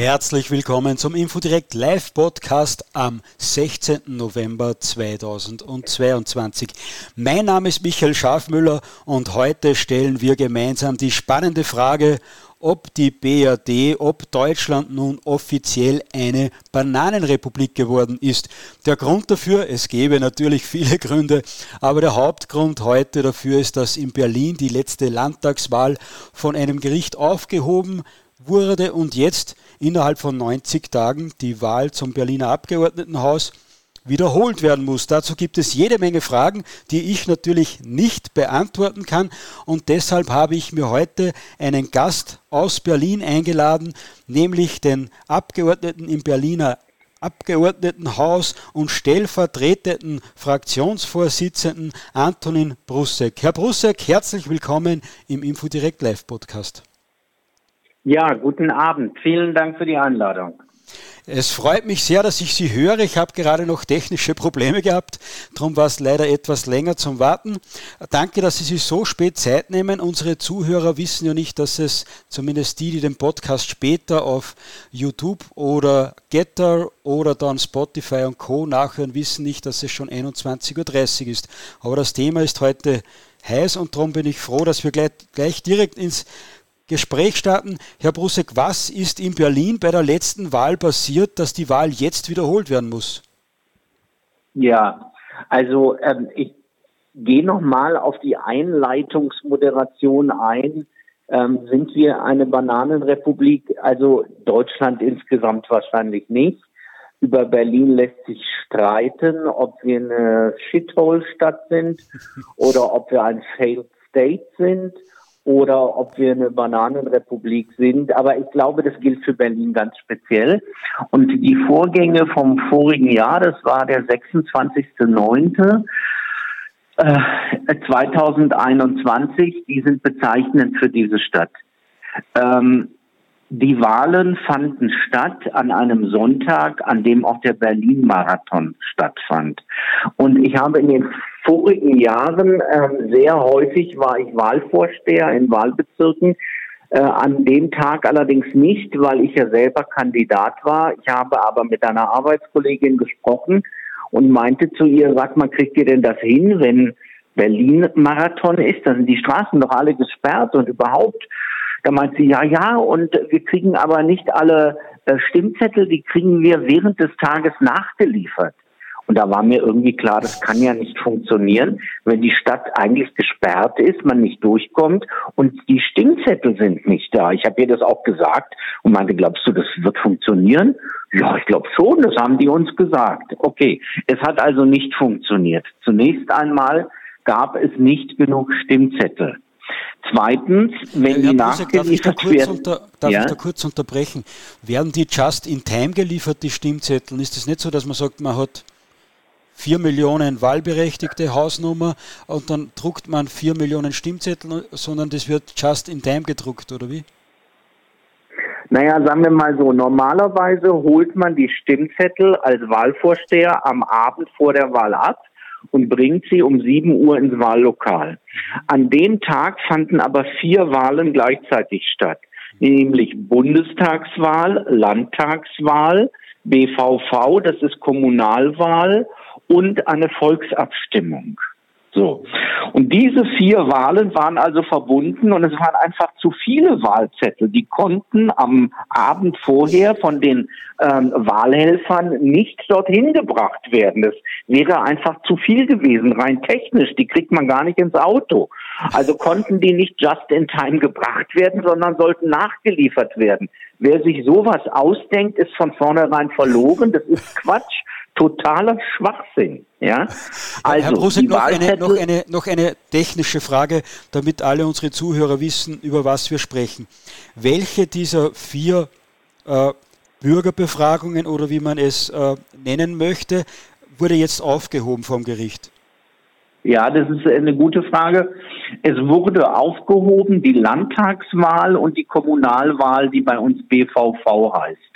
Herzlich willkommen zum Infodirect Live Podcast am 16. November 2022. Mein Name ist Michael Schafmüller und heute stellen wir gemeinsam die spannende Frage, ob die BRD, ob Deutschland nun offiziell eine Bananenrepublik geworden ist. Der Grund dafür, es gäbe natürlich viele Gründe, aber der Hauptgrund heute dafür ist, dass in Berlin die letzte Landtagswahl von einem Gericht aufgehoben wurde und jetzt innerhalb von 90 Tagen die Wahl zum Berliner Abgeordnetenhaus wiederholt werden muss. Dazu gibt es jede Menge Fragen, die ich natürlich nicht beantworten kann und deshalb habe ich mir heute einen Gast aus Berlin eingeladen, nämlich den Abgeordneten im Berliner Abgeordnetenhaus und stellvertretenden Fraktionsvorsitzenden Antonin Brussek. Herr Brussek, herzlich willkommen im Infodirect Live Podcast. Ja, guten Abend. Vielen Dank für die Einladung. Es freut mich sehr, dass ich Sie höre. Ich habe gerade noch technische Probleme gehabt, darum war es leider etwas länger zum Warten. Danke, dass Sie sich so spät Zeit nehmen. Unsere Zuhörer wissen ja nicht, dass es zumindest die, die den Podcast später auf YouTube oder Getter oder dann Spotify und Co. nachhören, wissen nicht, dass es schon 21.30 Uhr ist. Aber das Thema ist heute heiß und darum bin ich froh, dass wir gleich, gleich direkt ins Gespräch starten. Herr Brusek, was ist in Berlin bei der letzten Wahl passiert, dass die Wahl jetzt wiederholt werden muss? Ja, also ähm, ich gehe nochmal auf die Einleitungsmoderation ein. Ähm, sind wir eine Bananenrepublik? Also Deutschland insgesamt wahrscheinlich nicht. Über Berlin lässt sich streiten, ob wir eine Shithole-Stadt sind oder ob wir ein Failed State sind oder ob wir eine Bananenrepublik sind. Aber ich glaube, das gilt für Berlin ganz speziell. Und die Vorgänge vom vorigen Jahr, das war der 26.09. 2021, äh, die sind bezeichnend für diese Stadt. Ähm, die Wahlen fanden statt an einem Sonntag, an dem auch der Berlin-Marathon stattfand. Und ich habe in den vorigen Jahren äh, sehr häufig war ich Wahlvorsteher in Wahlbezirken. Äh, an dem Tag allerdings nicht, weil ich ja selber Kandidat war. Ich habe aber mit einer Arbeitskollegin gesprochen und meinte zu ihr, sag mal, kriegt ihr denn das hin, wenn Berlin-Marathon ist? Dann sind die Straßen doch alle gesperrt und überhaupt da meint sie, ja, ja, und wir kriegen aber nicht alle äh, Stimmzettel, die kriegen wir während des Tages nachgeliefert. Und da war mir irgendwie klar, das kann ja nicht funktionieren, wenn die Stadt eigentlich gesperrt ist, man nicht durchkommt und die Stimmzettel sind nicht da. Ich habe ihr das auch gesagt und meinte, glaubst du, das wird funktionieren? Ja, ich glaube schon, das haben die uns gesagt. Okay, es hat also nicht funktioniert. Zunächst einmal gab es nicht genug Stimmzettel. Zweitens, wenn Herr die nachgeliefert darf werden... Unter, darf ja? ich da kurz unterbrechen? Werden die just in time geliefert, die Stimmzettel? Ist es nicht so, dass man sagt, man hat vier Millionen wahlberechtigte Hausnummer und dann druckt man vier Millionen Stimmzettel, sondern das wird just in time gedruckt, oder wie? Naja, sagen wir mal so, normalerweise holt man die Stimmzettel als Wahlvorsteher am Abend vor der Wahl ab und bringt sie um 7 Uhr ins Wahllokal. An dem Tag fanden aber vier Wahlen gleichzeitig statt, nämlich Bundestagswahl, Landtagswahl, BVV, das ist Kommunalwahl und eine Volksabstimmung. So. Und diese vier Wahlen waren also verbunden und es waren einfach zu viele Wahlzettel. Die konnten am Abend vorher von den ähm, Wahlhelfern nicht dorthin gebracht werden. Das wäre einfach zu viel gewesen, rein technisch. Die kriegt man gar nicht ins Auto. Also konnten die nicht just in time gebracht werden, sondern sollten nachgeliefert werden. Wer sich sowas ausdenkt, ist von vornherein verloren. Das ist Quatsch totaler Schwachsinn. Ja? Also, Herr Brusek, noch eine, noch, eine, noch eine technische Frage, damit alle unsere Zuhörer wissen, über was wir sprechen. Welche dieser vier äh, Bürgerbefragungen oder wie man es äh, nennen möchte, wurde jetzt aufgehoben vom Gericht? Ja, das ist eine gute Frage. Es wurde aufgehoben die Landtagswahl und die Kommunalwahl, die bei uns BVV heißt.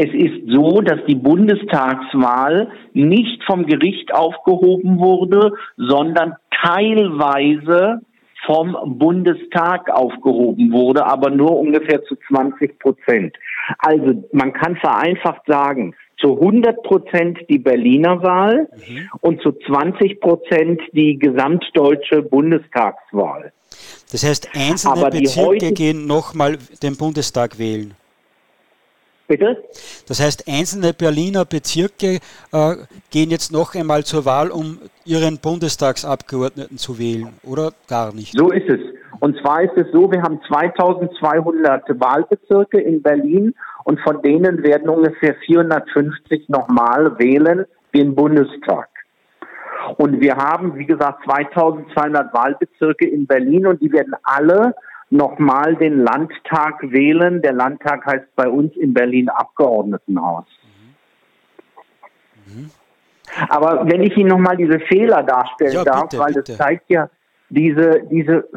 Es ist so, dass die Bundestagswahl nicht vom Gericht aufgehoben wurde, sondern teilweise vom Bundestag aufgehoben wurde, aber nur ungefähr zu 20 Prozent. Also man kann vereinfacht sagen, zu 100 Prozent die Berliner Wahl mhm. und zu 20 Prozent die gesamtdeutsche Bundestagswahl. Das heißt, einzelne Bezirke gehen nochmal den Bundestag wählen. Bitte? Das heißt, einzelne Berliner Bezirke äh, gehen jetzt noch einmal zur Wahl, um ihren Bundestagsabgeordneten zu wählen, oder gar nicht? So ist es. Und zwar ist es so, wir haben 2200 Wahlbezirke in Berlin und von denen werden ungefähr 450 nochmal wählen den Bundestag. Und wir haben, wie gesagt, 2200 Wahlbezirke in Berlin und die werden alle nochmal den Landtag wählen. Der Landtag heißt bei uns in Berlin Abgeordnetenhaus. Mhm. Aber wenn ich Ihnen nochmal diese Fehler darstellen ja, darf, bitte, weil bitte. das zeigt ja diese, diese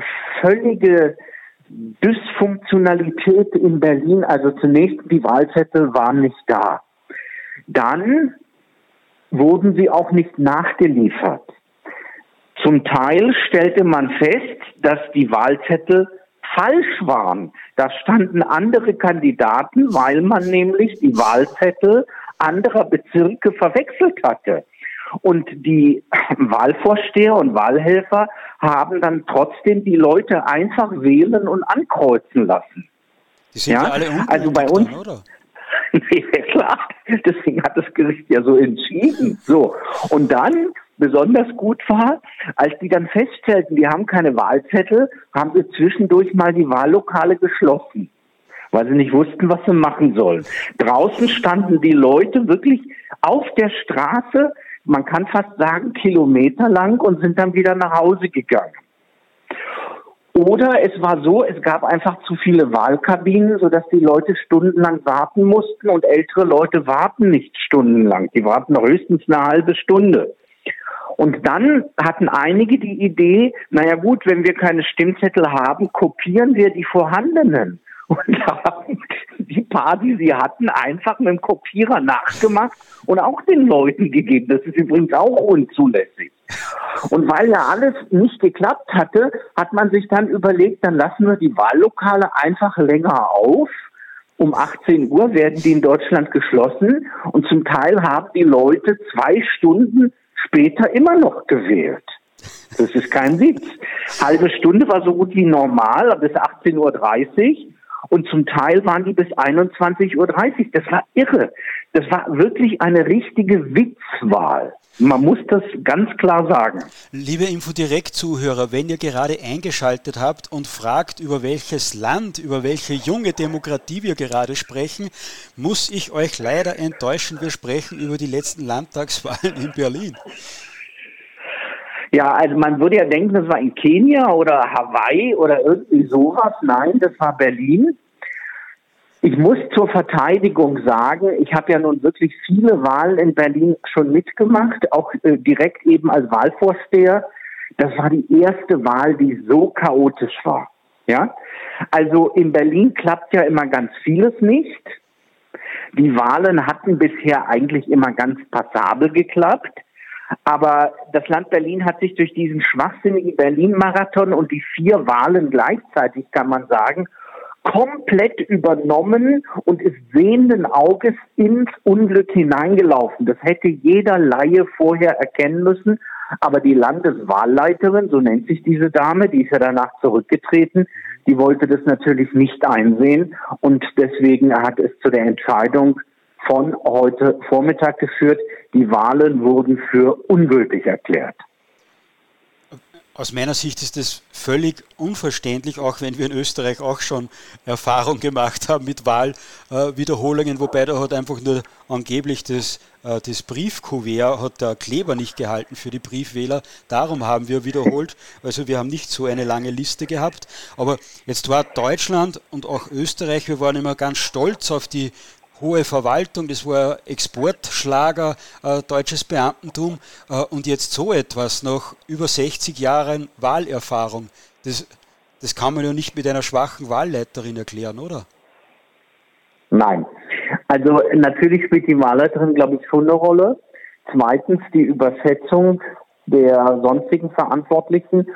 völlige Dysfunktionalität in Berlin. Also zunächst die Wahlzettel waren nicht da. Dann wurden sie auch nicht nachgeliefert. Zum Teil stellte man fest, dass die Wahlzettel falsch waren. Da standen andere Kandidaten, weil man nämlich die Wahlzettel anderer Bezirke verwechselt hatte. Und die Wahlvorsteher und Wahlhelfer haben dann trotzdem die Leute einfach wählen und ankreuzen lassen. Die sind ja, ja alle also bei uns. Dann, oder? nee, klar. Deswegen hat das Gericht ja so entschieden. So. Und dann besonders gut war, als die dann feststellten, die haben keine Wahlzettel, haben sie zwischendurch mal die Wahllokale geschlossen, weil sie nicht wussten, was sie machen sollen. Draußen standen die Leute wirklich auf der Straße, man kann fast sagen kilometerlang und sind dann wieder nach Hause gegangen. Oder es war so, es gab einfach zu viele Wahlkabinen, sodass die Leute stundenlang warten mussten und ältere Leute warten nicht stundenlang. Die warten höchstens eine halbe Stunde. Und dann hatten einige die Idee, naja gut, wenn wir keine Stimmzettel haben, kopieren wir die vorhandenen. Und haben die paar, die sie hatten, einfach mit dem Kopierer nachgemacht und auch den Leuten gegeben. Das ist übrigens auch unzulässig. Und weil ja alles nicht geklappt hatte, hat man sich dann überlegt, dann lassen wir die Wahllokale einfach länger auf. Um 18 Uhr werden die in Deutschland geschlossen und zum Teil haben die Leute zwei Stunden später immer noch gewählt. Das ist kein Witz. Halbe Stunde war so gut wie normal, bis 18.30 Uhr. Und zum Teil waren die bis 21.30 Uhr. Das war irre. Das war wirklich eine richtige Witzwahl. Man muss das ganz klar sagen. Liebe Infodirekt-Zuhörer, wenn ihr gerade eingeschaltet habt und fragt, über welches Land, über welche junge Demokratie wir gerade sprechen, muss ich euch leider enttäuschen. Wir sprechen über die letzten Landtagswahlen in Berlin. Ja, also man würde ja denken, das war in Kenia oder Hawaii oder irgendwie sowas. Nein, das war Berlin. Ich muss zur Verteidigung sagen, ich habe ja nun wirklich viele Wahlen in Berlin schon mitgemacht, auch äh, direkt eben als Wahlvorsteher. Das war die erste Wahl, die so chaotisch war. Ja, also in Berlin klappt ja immer ganz vieles nicht. Die Wahlen hatten bisher eigentlich immer ganz passabel geklappt. Aber das Land Berlin hat sich durch diesen schwachsinnigen Berlin-Marathon und die vier Wahlen gleichzeitig, kann man sagen, komplett übernommen und ist sehenden Auges ins Unglück hineingelaufen. Das hätte jeder Laie vorher erkennen müssen. Aber die Landeswahlleiterin, so nennt sich diese Dame, die ist ja danach zurückgetreten, die wollte das natürlich nicht einsehen und deswegen hat es zu der Entscheidung von heute Vormittag geführt. Die Wahlen wurden für ungültig erklärt. Aus meiner Sicht ist das völlig unverständlich, auch wenn wir in Österreich auch schon Erfahrung gemacht haben mit Wahlwiederholungen, äh, wobei da hat einfach nur angeblich das, äh, das Briefkuvert, hat der Kleber nicht gehalten für die Briefwähler. Darum haben wir wiederholt. Also wir haben nicht so eine lange Liste gehabt. Aber jetzt war Deutschland und auch Österreich, wir waren immer ganz stolz auf die hohe Verwaltung, das war Exportschlager, äh, deutsches Beamtentum äh, und jetzt so etwas nach über 60 Jahren Wahlerfahrung. Das, das kann man ja nicht mit einer schwachen Wahlleiterin erklären, oder? Nein. Also natürlich spielt die Wahlleiterin, glaube ich, schon eine Rolle. Zweitens die Übersetzung der sonstigen Verantwortlichen.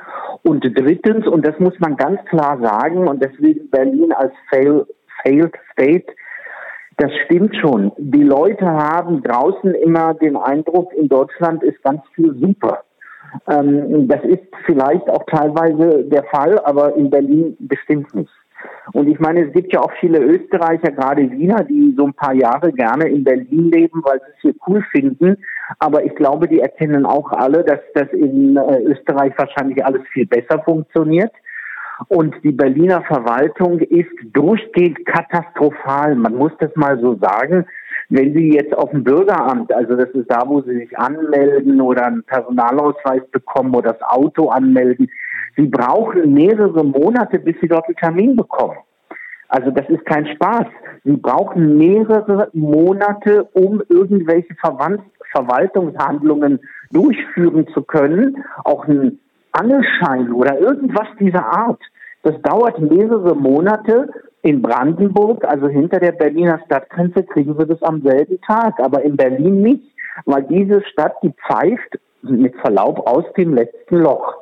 Und drittens, und das muss man ganz klar sagen, und deswegen Berlin als fail, Failed State, das stimmt schon. Die Leute haben draußen immer den Eindruck, in Deutschland ist ganz viel super. Ähm, das ist vielleicht auch teilweise der Fall, aber in Berlin bestimmt nicht. Und ich meine, es gibt ja auch viele Österreicher, gerade Wiener, die so ein paar Jahre gerne in Berlin leben, weil sie es hier cool finden. Aber ich glaube, die erkennen auch alle, dass das in äh, Österreich wahrscheinlich alles viel besser funktioniert. Und die Berliner Verwaltung ist durchgehend katastrophal. Man muss das mal so sagen. Wenn Sie jetzt auf dem Bürgeramt, also das ist da, wo Sie sich anmelden oder einen Personalausweis bekommen oder das Auto anmelden, Sie brauchen mehrere Monate, bis Sie dort einen Termin bekommen. Also das ist kein Spaß. Sie brauchen mehrere Monate, um irgendwelche Verwand Verwaltungshandlungen durchführen zu können, auch einen Angelschein oder irgendwas dieser Art. Das dauert mehrere Monate. In Brandenburg, also hinter der Berliner Stadtgrenze, kriegen wir das am selben Tag, aber in Berlin nicht, weil diese Stadt, die pfeift mit Verlaub aus dem letzten Loch.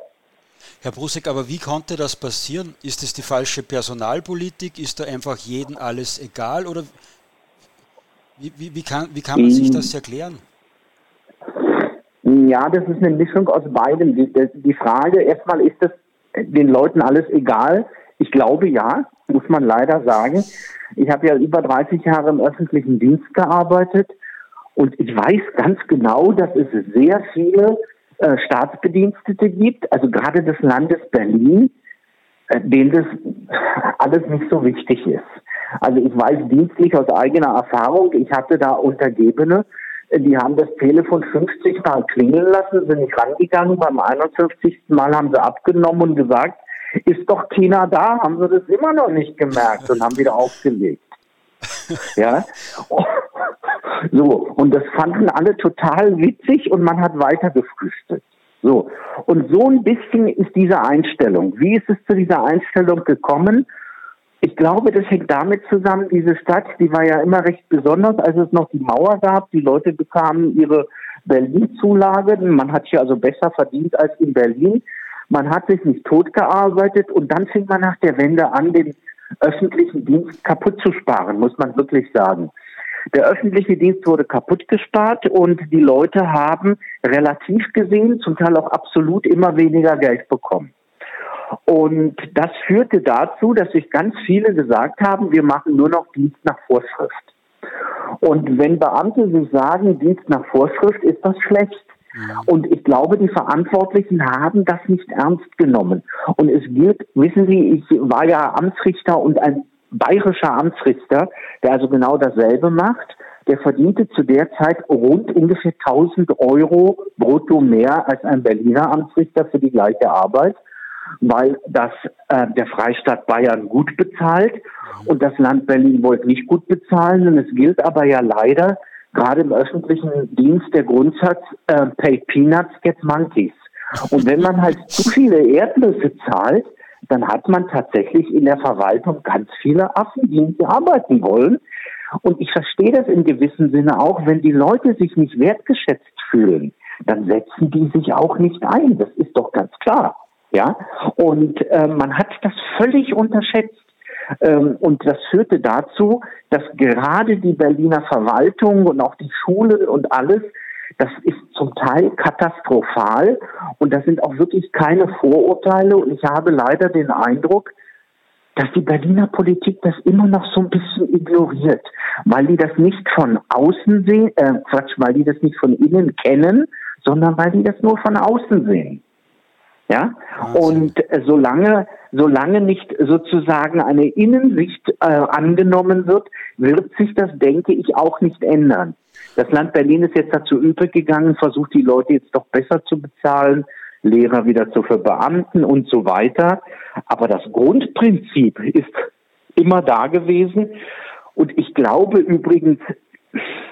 Herr Brusek, aber wie konnte das passieren? Ist es die falsche Personalpolitik? Ist da einfach jedem alles egal? Oder wie, wie, wie, kann, wie kann man sich das erklären? Ja, das ist eine Mischung aus beidem. Die, die Frage, erstmal ist es den Leuten alles egal? Ich glaube ja, muss man leider sagen. Ich habe ja über 30 Jahre im öffentlichen Dienst gearbeitet und ich weiß ganz genau, dass es sehr viele äh, Staatsbedienstete gibt, also gerade des Landes Berlin, äh, denen das alles nicht so wichtig ist. Also ich weiß dienstlich aus eigener Erfahrung, ich hatte da Untergebene, die haben das Telefon 50 Mal klingeln lassen, sind nicht rangegangen. Beim 51. Mal haben sie abgenommen und gesagt, ist doch keiner da, haben sie das immer noch nicht gemerkt und haben wieder aufgelegt. Ja. So, und das fanden alle total witzig und man hat weiter gefrühstückt. So, und so ein bisschen ist diese Einstellung. Wie ist es zu dieser Einstellung gekommen? Ich glaube, das hängt damit zusammen, diese Stadt, die war ja immer recht besonders, als es noch die Mauer gab. Die Leute bekamen ihre Berlin-Zulagen. Man hat hier also besser verdient als in Berlin. Man hat sich nicht totgearbeitet und dann fing man nach der Wende an, den öffentlichen Dienst kaputt zu sparen, muss man wirklich sagen. Der öffentliche Dienst wurde kaputt gespart und die Leute haben relativ gesehen, zum Teil auch absolut immer weniger Geld bekommen. Und das führte dazu, dass sich ganz viele gesagt haben, wir machen nur noch Dienst nach Vorschrift. Und wenn Beamte sich sagen, Dienst nach Vorschrift, ist das schlecht. Und ich glaube, die Verantwortlichen haben das nicht ernst genommen. Und es gilt, wissen Sie, ich war ja Amtsrichter und ein bayerischer Amtsrichter, der also genau dasselbe macht. Der verdiente zu der Zeit rund ungefähr 1000 Euro brutto mehr als ein Berliner Amtsrichter für die gleiche Arbeit weil das äh, der Freistaat Bayern gut bezahlt und das Land Berlin wollte nicht gut bezahlen. Und es gilt aber ja leider gerade im öffentlichen Dienst der Grundsatz äh, Pay Peanuts, get Monkeys. Und wenn man halt zu viele Erdnüsse zahlt, dann hat man tatsächlich in der Verwaltung ganz viele Affen, die nicht arbeiten wollen. Und ich verstehe das in gewissem Sinne auch, wenn die Leute sich nicht wertgeschätzt fühlen, dann setzen die sich auch nicht ein. Das ist doch ganz klar. Ja, und äh, man hat das völlig unterschätzt. Ähm, und das führte dazu, dass gerade die Berliner Verwaltung und auch die Schulen und alles, das ist zum Teil katastrophal. Und das sind auch wirklich keine Vorurteile. Und ich habe leider den Eindruck, dass die Berliner Politik das immer noch so ein bisschen ignoriert, weil die das nicht von außen sehen, äh, Quatsch, weil die das nicht von innen kennen, sondern weil die das nur von außen sehen. Ja, und solange, solange nicht sozusagen eine Innensicht äh, angenommen wird, wird sich das, denke ich, auch nicht ändern. Das Land Berlin ist jetzt dazu übergegangen, versucht die Leute jetzt doch besser zu bezahlen, Lehrer wieder zu verbeamten und so weiter. Aber das Grundprinzip ist immer da gewesen. Und ich glaube übrigens,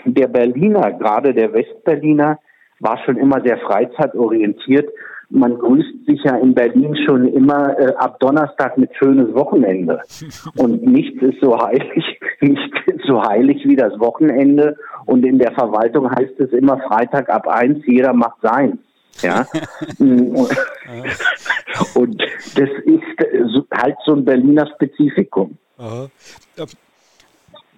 der Berliner, gerade der Westberliner, war schon immer sehr freizeitorientiert man grüßt sich ja in Berlin schon immer äh, ab Donnerstag mit schönes Wochenende. Und nichts ist so heilig, nichts ist so heilig wie das Wochenende. Und in der Verwaltung heißt es immer Freitag ab eins, jeder macht sein. Ja. und das ist halt so ein Berliner Spezifikum. Aha.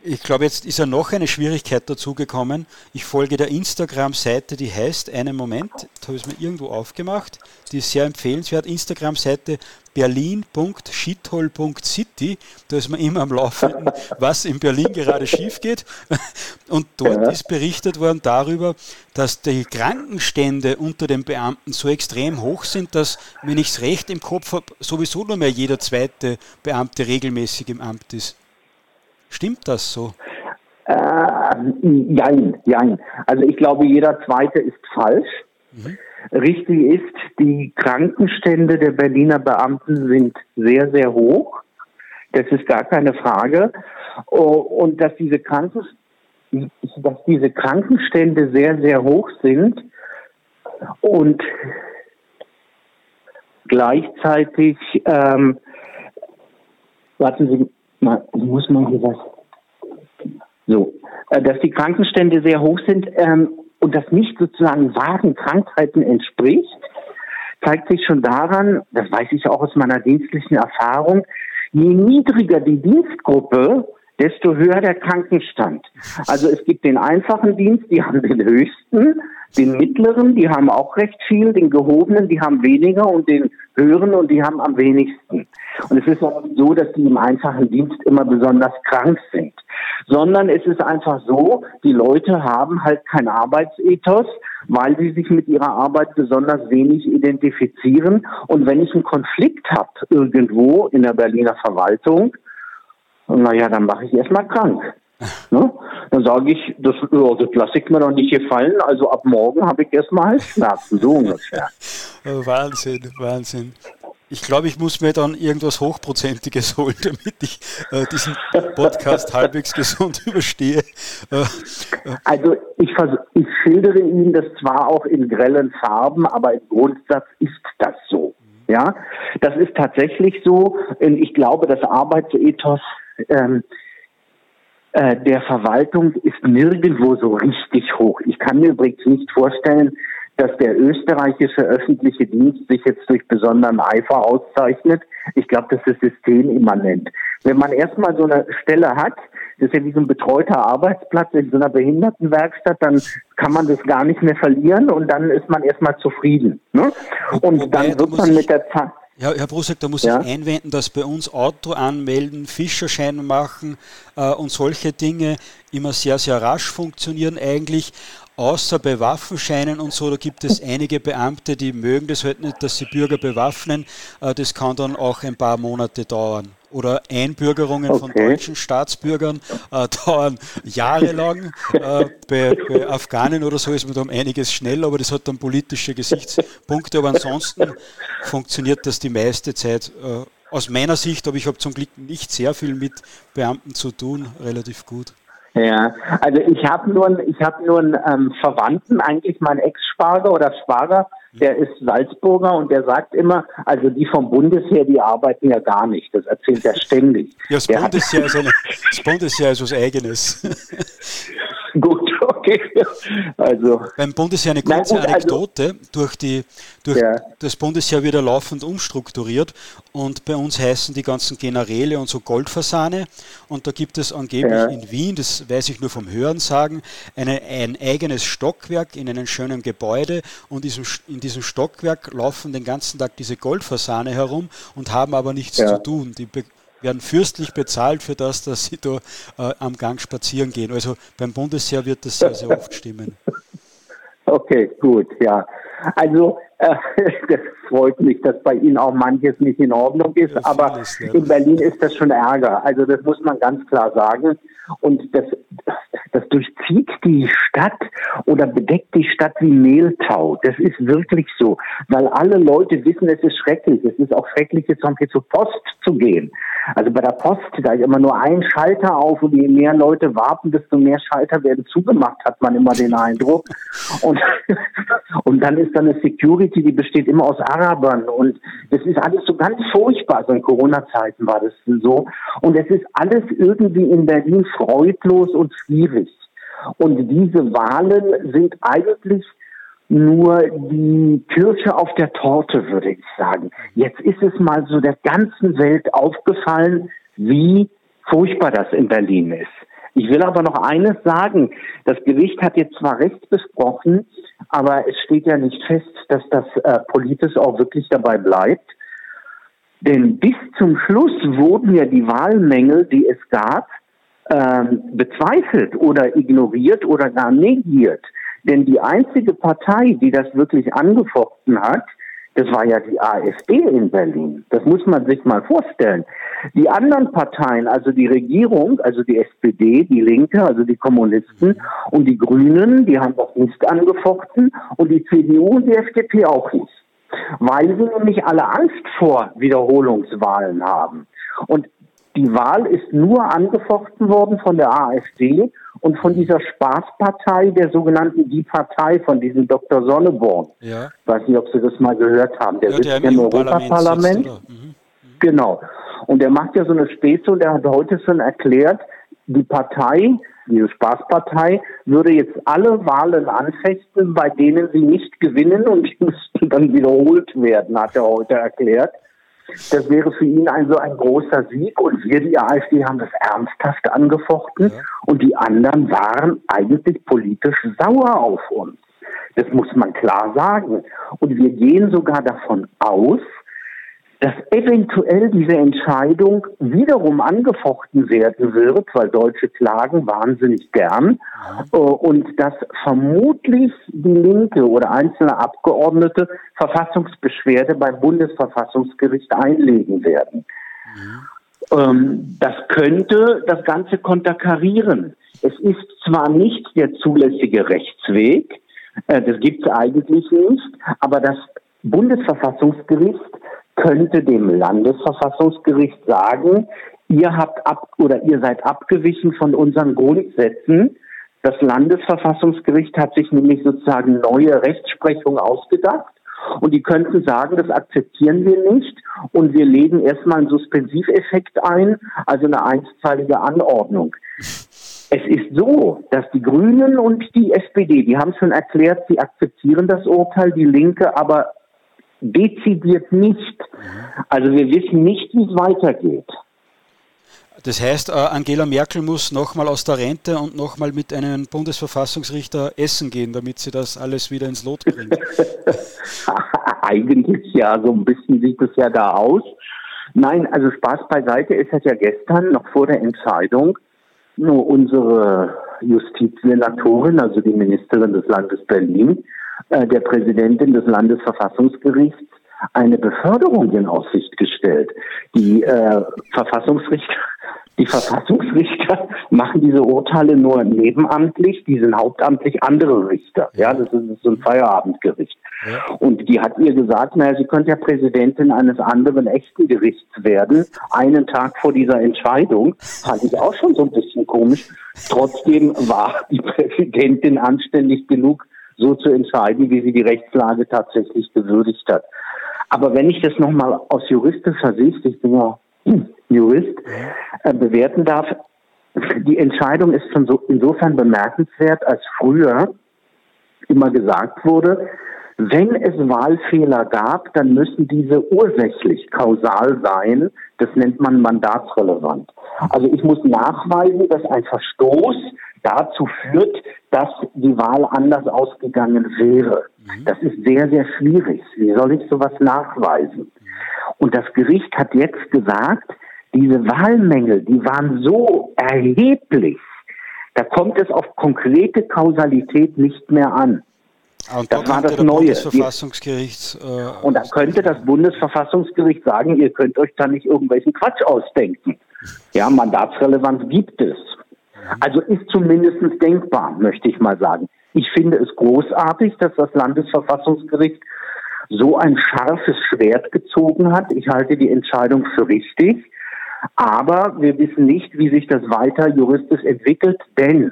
Ich glaube, jetzt ist ja noch eine Schwierigkeit dazugekommen. Ich folge der Instagram-Seite, die heißt, einen Moment, da habe ich es mir irgendwo aufgemacht, die ist sehr empfehlenswert. Instagram-Seite berlin.shithole.city, da ist man immer am Laufenden, was in Berlin gerade schief geht. Und dort ist berichtet worden darüber, dass die Krankenstände unter den Beamten so extrem hoch sind, dass, wenn ich es recht im Kopf habe, sowieso nur mehr jeder zweite Beamte regelmäßig im Amt ist. Stimmt das so? Äh, jein, jein. Also ich glaube, jeder zweite ist falsch. Mhm. Richtig ist, die Krankenstände der Berliner Beamten sind sehr, sehr hoch. Das ist gar keine Frage. Oh, und dass diese, Kranken, dass diese Krankenstände sehr, sehr hoch sind und gleichzeitig, ähm, warten Sie, mal, muss man hier was. So, äh, dass die Krankenstände sehr hoch sind ähm, und das nicht sozusagen wahren Krankheiten entspricht, zeigt sich schon daran, das weiß ich auch aus meiner dienstlichen Erfahrung, je niedriger die Dienstgruppe, desto höher der Krankenstand. Also es gibt den einfachen Dienst, die haben den höchsten, den mittleren, die haben auch recht viel, den gehobenen, die haben weniger und den höheren und die haben am wenigsten. Und es ist auch nicht so, dass die im einfachen Dienst immer besonders krank sind, sondern es ist einfach so, die Leute haben halt kein Arbeitsethos, weil sie sich mit ihrer Arbeit besonders wenig identifizieren. Und wenn ich einen Konflikt habe irgendwo in der Berliner Verwaltung, naja, dann mache ich erstmal krank. Ne? Dann sage ich, das, oh, das lasse ich mir noch nicht gefallen, also ab morgen habe ich erstmal Halsschmerzen, so ungefähr. Oh, Wahnsinn, Wahnsinn. Ich glaube, ich muss mir dann irgendwas Hochprozentiges holen, damit ich äh, diesen Podcast halbwegs gesund überstehe. Äh, äh. Also ich, ich schildere Ihnen das zwar auch in grellen Farben, aber im Grundsatz ist das so. Ja, das ist tatsächlich so. Ich glaube, das Arbeitsethos ähm, äh, der Verwaltung ist nirgendwo so richtig hoch. Ich kann mir übrigens nicht vorstellen, dass der österreichische öffentliche Dienst sich jetzt durch besonderen Eifer auszeichnet. Ich glaube, das ist systemimmanent. Wenn man erstmal so eine Stelle hat, das ist ja wie so ein betreuter Arbeitsplatz in so einer Behindertenwerkstatt, dann kann man das gar nicht mehr verlieren und dann ist man erstmal zufrieden. Ne? Und dann wird man mit der Zeit ja, Herr Brusek, da muss ja? ich einwenden, dass bei uns Auto anmelden, Fischerschein machen äh, und solche Dinge immer sehr, sehr rasch funktionieren eigentlich. Außer bei Waffenscheinen und so, da gibt es einige Beamte, die mögen das halt nicht, dass sie Bürger bewaffnen. Äh, das kann dann auch ein paar Monate dauern. Oder Einbürgerungen okay. von deutschen Staatsbürgern äh, dauern jahrelang. Äh, bei, bei Afghanen oder so ist man da um einiges schnell, aber das hat dann politische Gesichtspunkte. Aber ansonsten funktioniert das die meiste Zeit äh, aus meiner Sicht, aber ich habe zum Glück nicht sehr viel mit Beamten zu tun, relativ gut. Ja, also ich habe nur, ich habe nur einen ähm, Verwandten, eigentlich mein Ex-Schwager oder Schwager, der ist Salzburger und der sagt immer, also die vom Bundesheer, die arbeiten ja gar nicht. Das erzählt er ständig. Ja, das, Bundesheer ist, eine, das Bundesheer ist was Eigenes. Gut, okay. Also, Beim Bundesheer eine kurze gut, also Anekdote. Also, durch die, durch ja. das Bundesheer wird er laufend umstrukturiert und bei uns heißen die ganzen Generäle und so Goldfasane und da gibt es angeblich ja. in Wien, das weiß ich nur vom Hören sagen, eine, ein eigenes Stockwerk in einem schönen Gebäude und diesem, in diesem Stockwerk laufen den ganzen Tag diese Goldfasane herum und haben aber nichts ja. zu tun. Die werden fürstlich bezahlt für das, dass sie da äh, am Gang spazieren gehen. Also beim Bundesheer wird das sehr, sehr oft stimmen. Okay, gut, ja. Also äh, das freut mich, dass bei Ihnen auch manches nicht in Ordnung ist, ja, aber in Berlin ist das schon Ärger. Also das muss man ganz klar sagen. Und das, das durchzieht die Stadt oder bedeckt die Stadt wie Mehltau. Das ist wirklich so, weil alle Leute wissen, es ist schrecklich. Es ist auch schrecklich, jetzt zum zur Post zu gehen. Also bei der Post, da ist immer nur ein Schalter auf und je mehr Leute warten, desto mehr Schalter werden zugemacht, hat man immer den Eindruck. Und, und dann ist da eine Security, die besteht immer aus Arabern und das ist alles so ganz furchtbar. Also in Corona-Zeiten war das so. Und es ist alles irgendwie in Berlin freudlos und schwierig. Und diese Wahlen sind eigentlich nur die Kirsche auf der Torte, würde ich sagen. Jetzt ist es mal so der ganzen Welt aufgefallen, wie furchtbar das in Berlin ist. Ich will aber noch eines sagen. Das Gericht hat jetzt zwar Recht besprochen, aber es steht ja nicht fest, dass das äh, politisch auch wirklich dabei bleibt. Denn bis zum Schluss wurden ja die Wahlmängel, die es gab, ähm, bezweifelt oder ignoriert oder gar negiert. Denn die einzige Partei, die das wirklich angefochten hat, das war ja die AfD in Berlin. Das muss man sich mal vorstellen. Die anderen Parteien, also die Regierung, also die SPD, die Linke, also die Kommunisten und die Grünen, die haben auch nicht angefochten und die CDU und die FDP auch nicht. Weil sie nämlich alle Angst vor Wiederholungswahlen haben. Und die Wahl ist nur angefochten worden von der AfD und von dieser Spaßpartei, der sogenannten Die Partei, von diesem Dr. Sonneborn. Ja. Ich weiß nicht, ob Sie das mal gehört haben. Der ja, sitzt der im Europaparlament. Mhm. Genau. Und der macht ja so eine Späße und der hat heute schon erklärt, die Partei, diese Spaßpartei, würde jetzt alle Wahlen anfechten, bei denen sie nicht gewinnen und die müssten dann wiederholt werden, hat er heute erklärt. Das wäre für ihn also ein großer Sieg und wir, die AfD, haben das ernsthaft angefochten ja. und die anderen waren eigentlich politisch sauer auf uns. Das muss man klar sagen. Und wir gehen sogar davon aus, dass eventuell diese Entscheidung wiederum angefochten werden wird, weil Deutsche klagen wahnsinnig gern, äh, und dass vermutlich die Linke oder einzelne Abgeordnete Verfassungsbeschwerde beim Bundesverfassungsgericht einlegen werden. Mhm. das könnte das Ganze konterkarieren. Es ist zwar nicht der zulässige Rechtsweg, äh, das gibt es eigentlich nicht, aber das Bundesverfassungsgericht könnte dem Landesverfassungsgericht sagen, ihr habt ab oder ihr seid abgewichen von unseren Grundsätzen. Das Landesverfassungsgericht hat sich nämlich sozusagen neue Rechtsprechung ausgedacht und die könnten sagen, das akzeptieren wir nicht und wir legen erstmal einen Suspensiveffekt ein, also eine einstweilige Anordnung. Es ist so, dass die Grünen und die SPD, die haben schon erklärt, sie akzeptieren das Urteil, die Linke aber dezidiert nicht. Also wir wissen nicht, wie es weitergeht. Das heißt, äh, Angela Merkel muss nochmal aus der Rente und nochmal mit einem Bundesverfassungsrichter essen gehen, damit sie das alles wieder ins Lot bringt. Eigentlich ja, so ein bisschen sieht es ja da aus. Nein, also Spaß beiseite. Es hat ja gestern, noch vor der Entscheidung, nur unsere Justizsenatorin, also die Ministerin des Landes Berlin, äh, der Präsidentin des Landesverfassungsgerichts eine Beförderung in Aussicht gestellt. Die äh, Verfassungsrichter, die Verfassungsrichter machen diese Urteile nur nebenamtlich, die sind hauptamtlich andere Richter. Ja, das ist so ein Feierabendgericht. Ja. Und die hat ihr gesagt, naja, sie könnte ja Präsidentin eines anderen echten Gerichts werden, einen Tag vor dieser Entscheidung. Fand ich auch schon so ein bisschen komisch. Trotzdem war die Präsidentin anständig genug, so zu entscheiden, wie sie die Rechtslage tatsächlich gewürdigt hat. Aber wenn ich das nochmal aus juristischer Sicht, ich bin ja Jurist, äh, bewerten darf, die Entscheidung ist schon so insofern bemerkenswert, als früher immer gesagt wurde, wenn es Wahlfehler gab, dann müssen diese ursächlich kausal sein. Das nennt man mandatsrelevant. Also ich muss nachweisen, dass ein Verstoß dazu führt, dass die Wahl anders ausgegangen wäre. Mhm. Das ist sehr, sehr schwierig. Wie soll ich sowas nachweisen? Und das Gericht hat jetzt gesagt, diese Wahlmängel, die waren so erheblich, da kommt es auf konkrete Kausalität nicht mehr an. Und das war das Neue. Bundesverfassungsgericht, äh, und da könnte das Bundesverfassungsgericht sagen, ihr könnt euch da nicht irgendwelchen Quatsch ausdenken. Ja, Mandatsrelevanz gibt es. Also ist zumindest denkbar, möchte ich mal sagen. Ich finde es großartig, dass das Landesverfassungsgericht so ein scharfes Schwert gezogen hat. Ich halte die Entscheidung für richtig. Aber wir wissen nicht, wie sich das weiter juristisch entwickelt, denn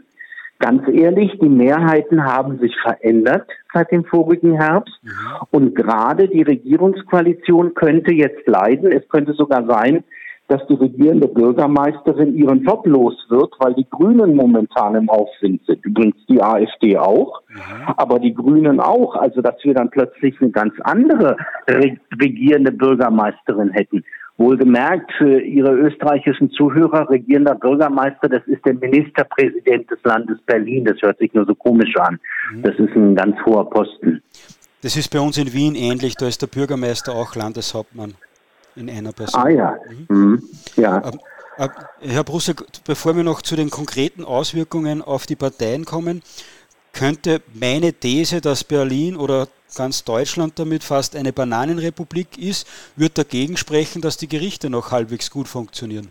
ganz ehrlich, die Mehrheiten haben sich verändert seit dem vorigen Herbst mhm. und gerade die Regierungskoalition könnte jetzt leiden. Es könnte sogar sein, dass die regierende Bürgermeisterin ihren Job los wird, weil die Grünen momentan im Aufwind sind. Übrigens die AfD auch, mhm. aber die Grünen auch. Also, dass wir dann plötzlich eine ganz andere regierende Bürgermeisterin hätten. Wohlgemerkt für Ihre österreichischen Zuhörer, regierender Bürgermeister, das ist der Ministerpräsident des Landes Berlin. Das hört sich nur so komisch an. Mhm. Das ist ein ganz hoher Posten. Das ist bei uns in Wien ähnlich, da ist der Bürgermeister auch Landeshauptmann in einer Person. Ah ja. Mhm. Mhm. ja. Ähm, äh, Herr Brusser, bevor wir noch zu den konkreten Auswirkungen auf die Parteien kommen, könnte meine These, dass Berlin oder ganz Deutschland damit fast eine Bananenrepublik ist, wird dagegen sprechen, dass die Gerichte noch halbwegs gut funktionieren.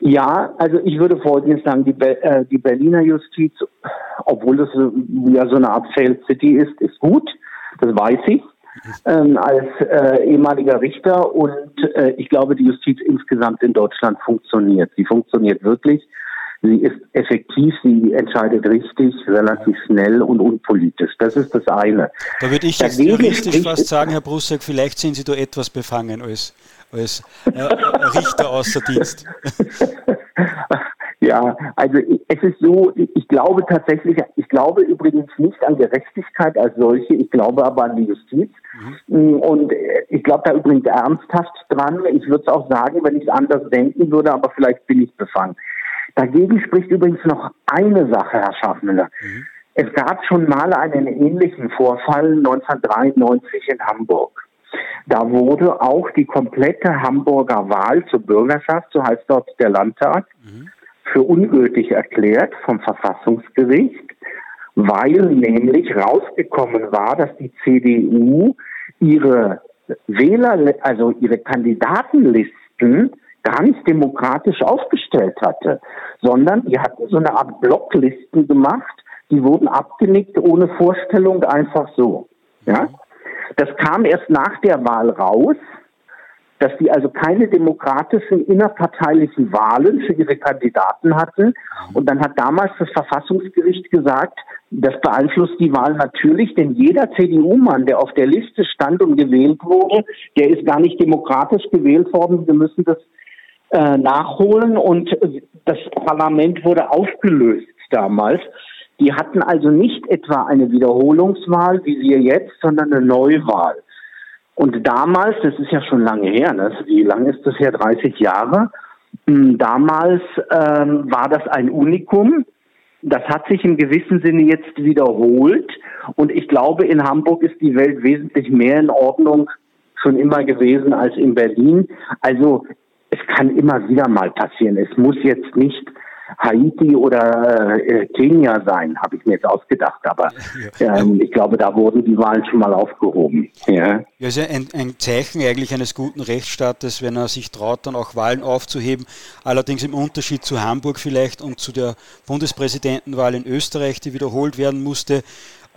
Ja, also ich würde Folgendes sagen, die, Be äh, die Berliner Justiz, obwohl das ja so eine Art Failed City ist, ist gut, das weiß ich. Ähm, als äh, ehemaliger Richter und äh, ich glaube, die Justiz insgesamt in Deutschland funktioniert. Sie funktioniert wirklich. Sie ist effektiv, sie entscheidet richtig, relativ schnell und unpolitisch. Das ist das eine. Da würde ich jetzt juristisch fast sagen, Herr Brussack, vielleicht sind Sie da etwas befangen als, als äh, Richter außer Dienst. Ja, also es ist so, ich glaube tatsächlich, ich glaube übrigens nicht an Gerechtigkeit als solche, ich glaube aber an die Justiz. Mhm. Und ich glaube da übrigens ernsthaft dran. Ich würde es auch sagen, wenn ich es anders denken würde, aber vielleicht bin ich befangen. Dagegen spricht übrigens noch eine Sache, Herr Schaffmüller. Mhm. Es gab schon mal einen ähnlichen Vorfall 1993 in Hamburg. Da wurde auch die komplette Hamburger Wahl zur Bürgerschaft, so heißt dort der Landtag, mhm. Für ungültig erklärt vom Verfassungsgericht, weil nämlich rausgekommen war, dass die CDU ihre Wähler, also ihre Kandidatenlisten gar nicht demokratisch aufgestellt hatte, sondern die hatten so eine Art Blocklisten gemacht, die wurden abgenickt ohne Vorstellung einfach so. Ja? Das kam erst nach der Wahl raus, dass die also keine demokratischen innerparteilichen Wahlen für ihre Kandidaten hatten. Und dann hat damals das Verfassungsgericht gesagt, das beeinflusst die Wahl natürlich, denn jeder CDU-Mann, der auf der Liste stand und gewählt wurde, der ist gar nicht demokratisch gewählt worden. Wir müssen das äh, nachholen und das Parlament wurde aufgelöst damals. Die hatten also nicht etwa eine Wiederholungswahl wie wir jetzt, sondern eine Neuwahl. Und damals, das ist ja schon lange her, ne? wie lange ist das her? 30 Jahre. Hm, damals ähm, war das ein Unikum. Das hat sich im gewissen Sinne jetzt wiederholt. Und ich glaube, in Hamburg ist die Welt wesentlich mehr in Ordnung schon immer gewesen als in Berlin. Also es kann immer wieder mal passieren. Es muss jetzt nicht Haiti oder äh, Kenia sein, habe ich mir jetzt ausgedacht. Aber ähm, ich glaube, da wurden die Wahlen schon mal aufgehoben. Ja, ja ist ja ein, ein, Zeichen eigentlich eines guten Rechtsstaates, wenn er sich traut, dann auch Wahlen aufzuheben. Allerdings im Unterschied zu Hamburg vielleicht und zu der Bundespräsidentenwahl in Österreich, die wiederholt werden musste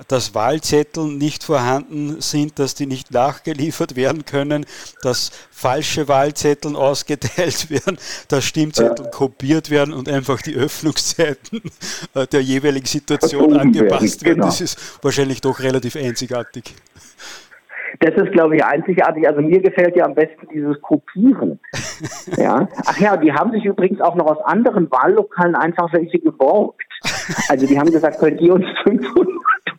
dass Wahlzettel nicht vorhanden sind, dass die nicht nachgeliefert werden können, dass falsche Wahlzettel ausgeteilt werden, dass Stimmzettel kopiert werden und einfach die Öffnungszeiten äh, der jeweiligen Situation angepasst werden. Genau. Das ist wahrscheinlich doch relativ einzigartig. Das ist, glaube ich, einzigartig. Also mir gefällt ja am besten dieses Kopieren. ja. Ach ja, die haben sich übrigens auch noch aus anderen Wahllokalen einfach welche geborgt. Also die haben gesagt, könnt ihr uns 500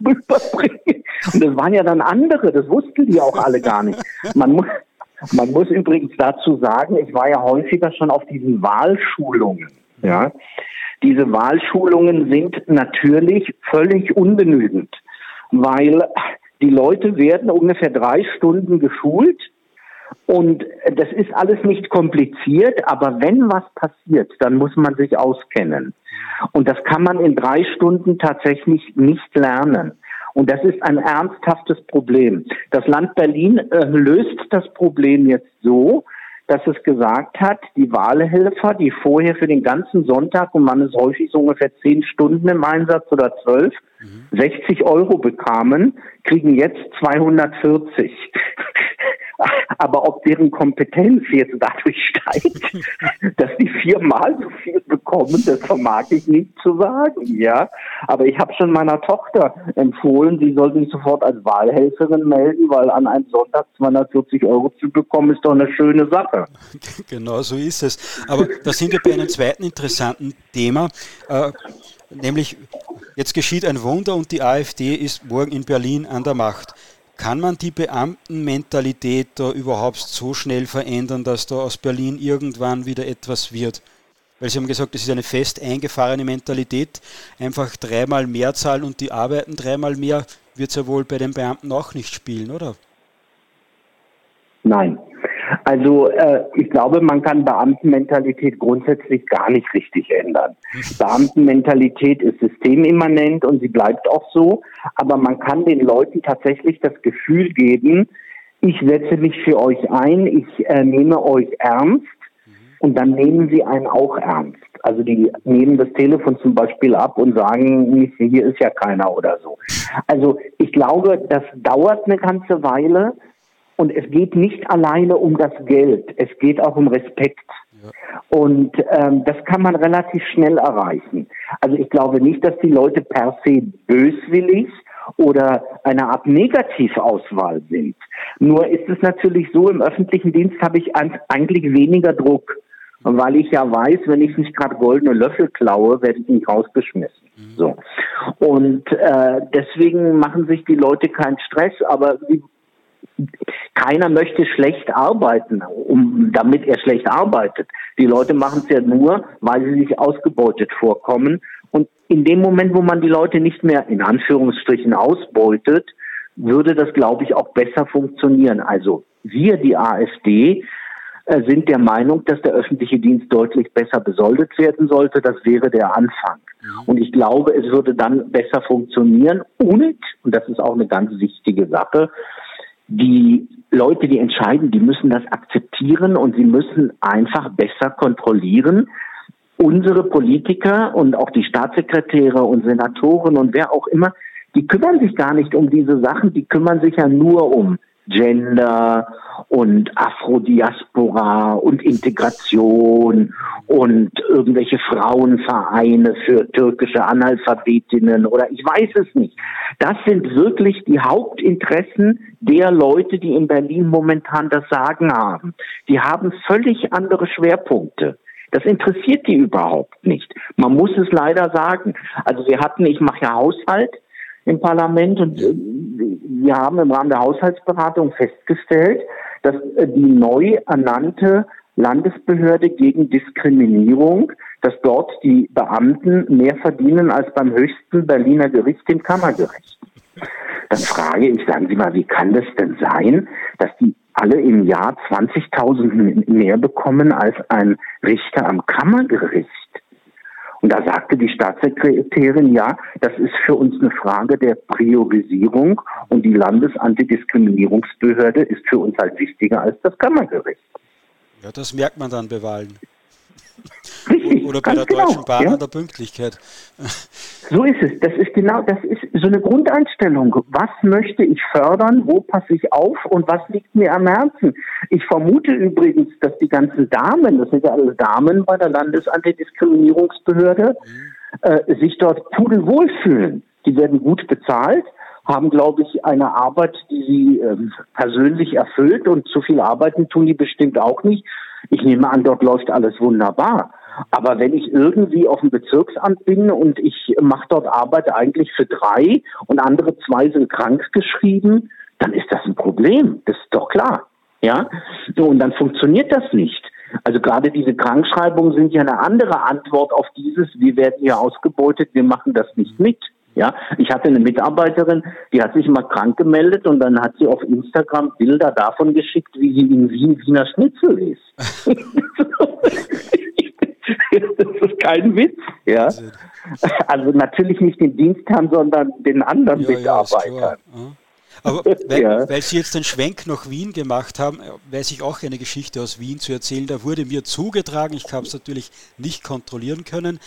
rüberbringen? Und das waren ja dann andere, das wussten die auch alle gar nicht. Man muss, man muss übrigens dazu sagen, ich war ja häufiger schon auf diesen Wahlschulungen. Ja. Diese Wahlschulungen sind natürlich völlig ungenügend, weil die Leute werden ungefähr drei Stunden geschult und das ist alles nicht kompliziert, aber wenn was passiert, dann muss man sich auskennen. Und das kann man in drei Stunden tatsächlich nicht lernen. Und das ist ein ernsthaftes Problem. Das Land Berlin äh, löst das Problem jetzt so, dass es gesagt hat, die Wahlhelfer, die vorher für den ganzen Sonntag, und man ist häufig so ungefähr zehn Stunden im Einsatz oder zwölf, mhm. 60 Euro bekamen, kriegen jetzt 240. Aber ob deren Kompetenz jetzt dadurch steigt, dass die viermal so viel bekommen, das vermag ich nicht zu sagen, ja. Aber ich habe schon meiner Tochter empfohlen, sie sollte sich sofort als Wahlhelferin melden, weil an einem Sonntag 240 Euro zu bekommen, ist doch eine schöne Sache. Genau so ist es. Aber da sind wir bei einem zweiten interessanten Thema. Äh, nämlich, jetzt geschieht ein Wunder und die AfD ist morgen in Berlin an der Macht. Kann man die Beamtenmentalität da überhaupt so schnell verändern, dass da aus Berlin irgendwann wieder etwas wird? Weil Sie haben gesagt, das ist eine fest eingefahrene Mentalität. Einfach dreimal mehr zahlen und die arbeiten dreimal mehr, wird es ja wohl bei den Beamten auch nicht spielen, oder? Nein, also äh, ich glaube, man kann Beamtenmentalität grundsätzlich gar nicht richtig ändern. Beamtenmentalität ist systemimmanent und sie bleibt auch so, aber man kann den Leuten tatsächlich das Gefühl geben, ich setze mich für euch ein, ich äh, nehme euch ernst und dann nehmen sie einen auch ernst. Also die nehmen das Telefon zum Beispiel ab und sagen, hier ist ja keiner oder so. Also ich glaube, das dauert eine ganze Weile. Und es geht nicht alleine um das Geld, es geht auch um Respekt. Ja. Und ähm, das kann man relativ schnell erreichen. Also ich glaube nicht, dass die Leute per se böswillig oder eine Art Negativauswahl sind. Nur ist es natürlich so, im öffentlichen Dienst habe ich eigentlich weniger Druck, weil ich ja weiß, wenn ich nicht gerade goldene Löffel klaue, werde ich nicht rausgeschmissen. Mhm. So. Und äh, deswegen machen sich die Leute keinen Stress, aber sie keiner möchte schlecht arbeiten, um, damit er schlecht arbeitet. Die Leute machen es ja nur, weil sie sich ausgebeutet vorkommen. Und in dem Moment, wo man die Leute nicht mehr in Anführungsstrichen ausbeutet, würde das, glaube ich, auch besser funktionieren. Also wir, die AfD, äh, sind der Meinung, dass der öffentliche Dienst deutlich besser besoldet werden sollte. Das wäre der Anfang. Und ich glaube, es würde dann besser funktionieren. Und, und das ist auch eine ganz wichtige Sache, die Leute, die entscheiden, die müssen das akzeptieren und sie müssen einfach besser kontrollieren. Unsere Politiker und auch die Staatssekretäre und Senatoren und wer auch immer, die kümmern sich gar nicht um diese Sachen, die kümmern sich ja nur um Gender und Afrodiaspora und Integration und irgendwelche Frauenvereine für türkische Analphabetinnen oder ich weiß es nicht. Das sind wirklich die Hauptinteressen der Leute, die in Berlin momentan das Sagen haben. Die haben völlig andere Schwerpunkte. Das interessiert die überhaupt nicht. Man muss es leider sagen. Also wir hatten, ich mache ja Haushalt, im Parlament und äh, wir haben im Rahmen der Haushaltsberatung festgestellt, dass äh, die neu ernannte Landesbehörde gegen Diskriminierung, dass dort die Beamten mehr verdienen als beim höchsten Berliner Gericht, dem Kammergericht. Dann frage ich, sagen Sie mal, wie kann das denn sein, dass die alle im Jahr 20.000 mehr bekommen als ein Richter am Kammergericht? Und da sagte die Staatssekretärin, ja, das ist für uns eine Frage der Priorisierung und die Landesantidiskriminierungsbehörde ist für uns halt wichtiger als das Kammergericht. Ja, das merkt man dann bei Wahlen. Richtig, Oder bei der genau, Deutschen Bahn ja. an der Pünktlichkeit. So ist es. Das ist genau, das ist so eine Grundeinstellung. Was möchte ich fördern? Wo passe ich auf? Und was liegt mir am Herzen? Ich vermute übrigens, dass die ganzen Damen, das sind ja alle Damen bei der Landesantidiskriminierungsbehörde, mhm. äh, sich dort pudelwohl fühlen. Die werden gut bezahlt haben, glaube ich, eine Arbeit, die sie äh, persönlich erfüllt und zu viel arbeiten tun die bestimmt auch nicht. Ich nehme an, dort läuft alles wunderbar. Aber wenn ich irgendwie auf dem Bezirksamt bin und ich mache dort Arbeit eigentlich für drei und andere zwei sind krank geschrieben, dann ist das ein Problem. Das ist doch klar. Ja? Und dann funktioniert das nicht. Also gerade diese Krankschreibungen sind ja eine andere Antwort auf dieses, wir werden hier ausgebeutet, wir machen das nicht mit. Ja, ich hatte eine Mitarbeiterin, die hat sich mal krank gemeldet und dann hat sie auf Instagram Bilder davon geschickt, wie sie in Wien Wiener Schnitzel ist. das ist kein Witz, ja. Also natürlich nicht den Dienstherrn, sondern den anderen ja, Mitarbeitern. Ja, Aber weil, ja. weil, Sie jetzt den Schwenk nach Wien gemacht haben, weiß ich auch eine Geschichte aus Wien zu erzählen. Da wurde mir zugetragen, ich habe es natürlich nicht kontrollieren können,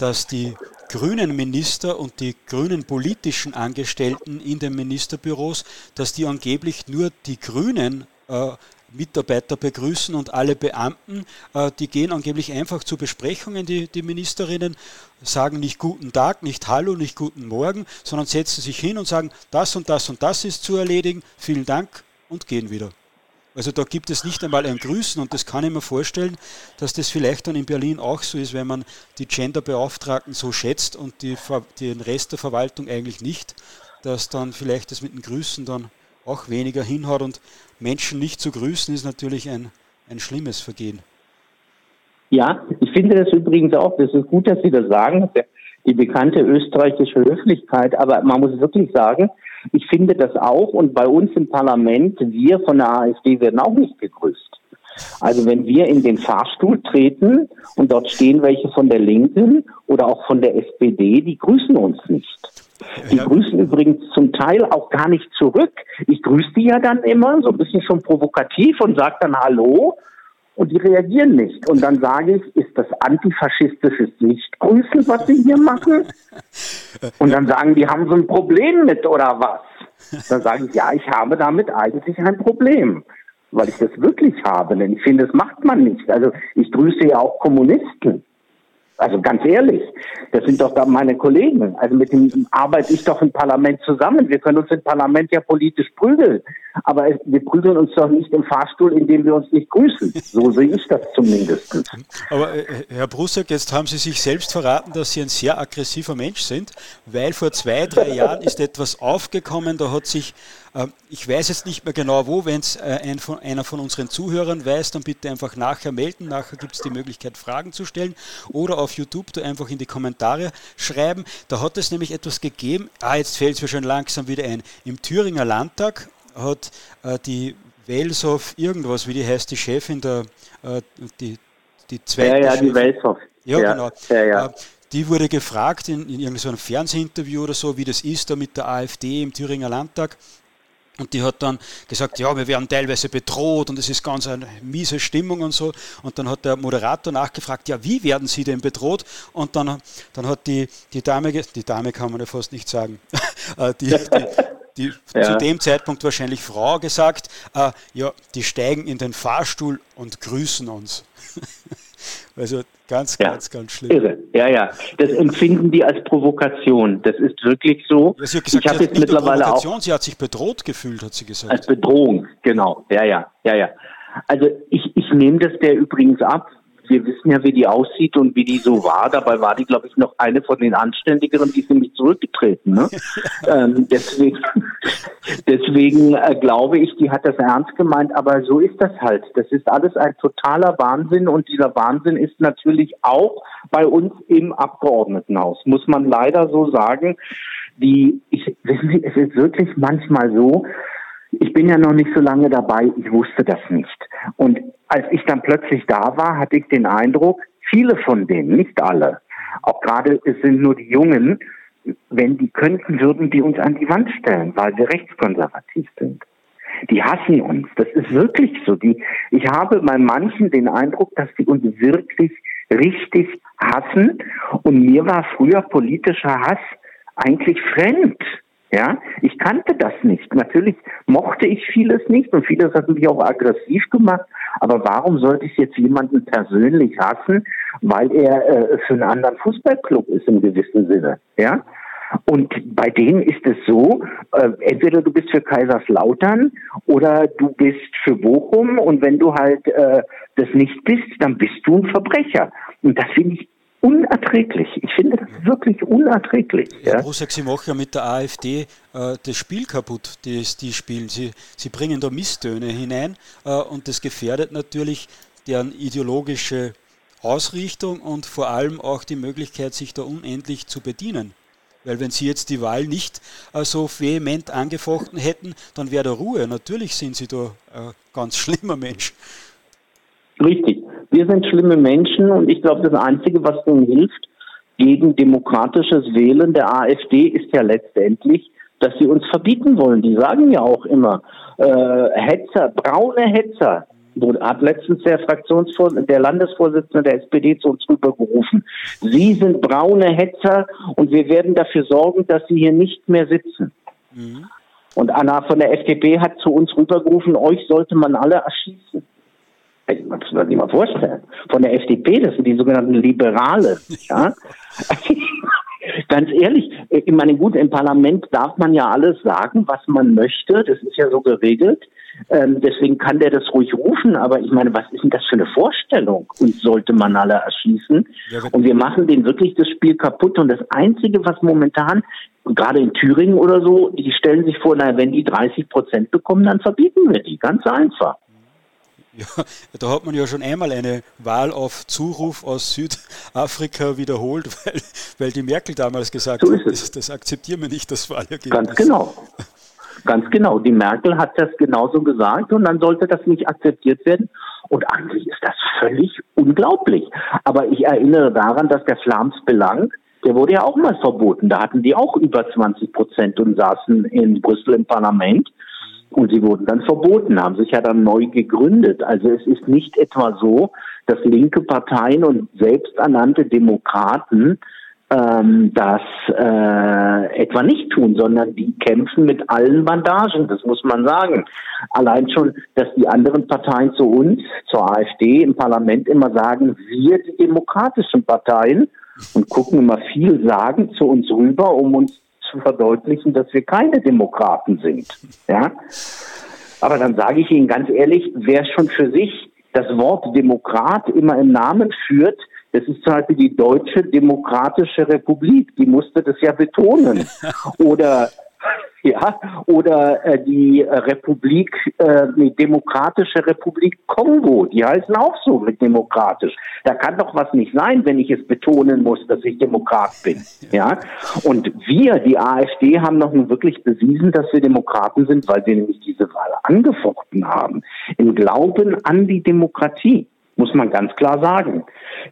dass die grünen Minister und die grünen politischen Angestellten in den Ministerbüros, dass die angeblich nur die Grünen äh, Mitarbeiter begrüßen und alle Beamten, äh, die gehen angeblich einfach zu Besprechungen, die, die Ministerinnen, sagen nicht guten Tag, nicht Hallo, nicht guten Morgen, sondern setzen sich hin und sagen, das und das und das ist zu erledigen, vielen Dank und gehen wieder. Also da gibt es nicht einmal ein Grüßen und das kann ich mir vorstellen, dass das vielleicht dann in Berlin auch so ist, wenn man die Genderbeauftragten so schätzt und die, den Rest der Verwaltung eigentlich nicht, dass dann vielleicht das mit den Grüßen dann auch weniger hinhaut und Menschen nicht zu grüßen ist natürlich ein, ein schlimmes Vergehen. Ja, ich finde das übrigens auch, das ist gut, dass Sie das sagen, die bekannte österreichische Höflichkeit, aber man muss wirklich sagen, ich finde das auch und bei uns im Parlament, wir von der AfD werden auch nicht begrüßt. Also wenn wir in den Fahrstuhl treten und dort stehen welche von der Linken oder auch von der SPD, die grüßen uns nicht. Die ja. grüßen übrigens zum Teil auch gar nicht zurück. Ich grüße die ja dann immer, so ein bisschen schon provokativ und sage dann Hallo und die reagieren nicht. Und dann sage ich, ist das antifaschistisches Nichtgrüßen, was sie hier machen? Und dann sagen die, haben sie ein Problem mit oder was? Dann sage ich, ja, ich habe damit eigentlich ein Problem, weil ich das wirklich habe. Denn ich finde, das macht man nicht. Also ich grüße ja auch Kommunisten. Also ganz ehrlich, das sind doch da meine Kollegen. Also mit dem arbeite ich doch im Parlament zusammen. Wir können uns im Parlament ja politisch prügeln. Aber wir prügeln uns doch nicht im Fahrstuhl, indem wir uns nicht grüßen. So sehe ich das zumindest. Aber äh, Herr Brussack, jetzt haben Sie sich selbst verraten, dass Sie ein sehr aggressiver Mensch sind, weil vor zwei, drei Jahren ist etwas aufgekommen, da hat sich ich weiß jetzt nicht mehr genau wo, wenn es äh, von, einer von unseren Zuhörern weiß, dann bitte einfach nachher melden. Nachher gibt es die Möglichkeit, Fragen zu stellen oder auf YouTube einfach in die Kommentare schreiben. Da hat es nämlich etwas gegeben, ah, jetzt fällt es mir schon langsam wieder ein. Im Thüringer Landtag hat äh, die Welshoff irgendwas, wie die heißt, die Chefin der, äh, die, die zweite. Ja, ja, die Welshoff. Ja, ja, genau. Ja, ja. Äh, die wurde gefragt in, in irgendeinem Fernsehinterview oder so, wie das ist da mit der AfD im Thüringer Landtag. Und die hat dann gesagt, ja, wir werden teilweise bedroht und es ist ganz eine miese Stimmung und so. Und dann hat der Moderator nachgefragt, ja, wie werden Sie denn bedroht? Und dann, dann hat die, die Dame, die Dame kann man ja fast nicht sagen, äh, die, die, die ja. zu dem Zeitpunkt wahrscheinlich Frau gesagt, äh, ja, die steigen in den Fahrstuhl und grüßen uns. also Ganz, ja. ganz, ganz schlimm. Irre. Ja, ja. Das empfinden die als Provokation. Das ist wirklich so. Ja, sie hat gesagt, ich habe jetzt mittlerweile auch. Sie hat sich bedroht gefühlt, hat sie gesagt. Als Bedrohung, genau. Ja, ja, ja, ja. Also ich, ich nehme das der übrigens ab, wir wissen ja, wie die aussieht und wie die so war. Dabei war die, glaube ich, noch eine von den Anständigeren, die ist nämlich zurückgetreten. Ne? ähm, deswegen deswegen äh, glaube ich, die hat das ernst gemeint. Aber so ist das halt. Das ist alles ein totaler Wahnsinn und dieser Wahnsinn ist natürlich auch bei uns im Abgeordnetenhaus, muss man leider so sagen. Die, ich, wissen Sie, es ist wirklich manchmal so, ich bin ja noch nicht so lange dabei, ich wusste das nicht. Und als ich dann plötzlich da war, hatte ich den Eindruck, viele von denen, nicht alle, auch gerade es sind nur die Jungen, wenn die könnten, würden die uns an die Wand stellen, weil wir rechtskonservativ sind. Die hassen uns. Das ist wirklich so. Die, ich habe bei manchen den Eindruck, dass die uns wirklich richtig hassen. Und mir war früher politischer Hass eigentlich fremd. Ja, ich kannte das nicht. Natürlich mochte ich vieles nicht und vieles hat mich auch aggressiv gemacht. Aber warum sollte ich jetzt jemanden persönlich hassen, weil er äh, für einen anderen Fußballclub ist im gewissen Sinne? Ja. Und bei denen ist es so, äh, entweder du bist für Kaiserslautern oder du bist für Bochum und wenn du halt äh, das nicht bist, dann bist du ein Verbrecher. Und das finde ich unerträglich. Ich finde das wirklich unerträglich. Ja, ja. Brusek, Sie machen ja mit der AfD äh, das Spiel kaputt, das die spielen. Sie, Sie bringen da Misstöne hinein äh, und das gefährdet natürlich deren ideologische Ausrichtung und vor allem auch die Möglichkeit, sich da unendlich zu bedienen. Weil wenn Sie jetzt die Wahl nicht äh, so vehement angefochten hätten, dann wäre da Ruhe. Natürlich sind Sie da ein ganz schlimmer Mensch. Richtig. Wir sind schlimme Menschen und ich glaube, das Einzige, was ihnen hilft gegen demokratisches Wählen der AfD, ist ja letztendlich dass sie uns verbieten wollen. Die sagen ja auch immer, äh, Hetzer, braune Hetzer, hat letztens der Fraktionsvorsitzende, der Landesvorsitzende der SPD zu uns rübergerufen. Sie sind braune Hetzer und wir werden dafür sorgen, dass sie hier nicht mehr sitzen. Mhm. Und Anna von der FDP hat zu uns rübergerufen, euch sollte man alle erschießen. Ich muss mir das nicht mal vorstellen. Von der FDP, das sind die sogenannten Liberale. Ja? Ganz ehrlich, ich meine, gut, im Parlament darf man ja alles sagen, was man möchte. Das ist ja so geregelt. Ähm, deswegen kann der das ruhig rufen. Aber ich meine, was ist denn das für eine Vorstellung? Und sollte man alle erschießen? Ja, und wir machen denen wirklich das Spiel kaputt. Und das Einzige, was momentan, gerade in Thüringen oder so, die stellen sich vor, naja, wenn die 30 Prozent bekommen, dann verbieten wir die. Ganz einfach. Ja, da hat man ja schon einmal eine Wahl auf Zuruf aus Südafrika wiederholt, weil, weil die Merkel damals gesagt so hat, das, das, akzeptieren wir nicht, das Wahlergebnis. Ganz genau. Ganz genau. Die Merkel hat das genauso gesagt und dann sollte das nicht akzeptiert werden. Und eigentlich ist das völlig unglaublich. Aber ich erinnere daran, dass der Flams Belang, der wurde ja auch mal verboten. Da hatten die auch über 20 Prozent und saßen in Brüssel im Parlament. Und sie wurden dann verboten, haben sich ja dann neu gegründet. Also es ist nicht etwa so, dass linke Parteien und selbsternannte Demokraten ähm, das äh, etwa nicht tun, sondern die kämpfen mit allen Bandagen, das muss man sagen. Allein schon, dass die anderen Parteien zu uns, zur AfD im Parlament immer sagen, wir die demokratischen Parteien und gucken immer viel sagen zu uns rüber, um uns zu verdeutlichen, dass wir keine Demokraten sind. Ja? Aber dann sage ich Ihnen ganz ehrlich, wer schon für sich das Wort Demokrat immer im Namen führt, das ist zum Beispiel die Deutsche Demokratische Republik, die musste das ja betonen. Oder ja, oder äh, die Republik, äh, die Demokratische Republik Kongo, die heißen auch so mit demokratisch. Da kann doch was nicht sein, wenn ich es betonen muss, dass ich Demokrat bin. Ja, und wir, die AfD, haben noch nun wirklich bewiesen, dass wir Demokraten sind, weil wir nämlich diese Wahl angefochten haben. Im Glauben an die Demokratie muss man ganz klar sagen.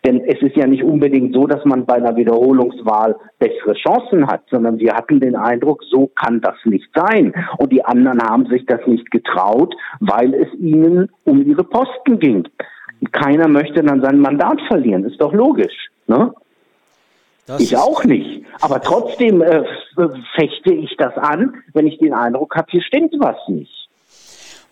Denn es ist ja nicht unbedingt so, dass man bei einer Wiederholungswahl bessere Chancen hat, sondern wir hatten den Eindruck, so kann das nicht sein. Und die anderen haben sich das nicht getraut, weil es ihnen um ihre Posten ging. Keiner möchte dann sein Mandat verlieren, ist doch logisch. Ne? ich auch nicht. Aber trotzdem äh, fechte ich das an, wenn ich den Eindruck habe, hier stimmt was nicht.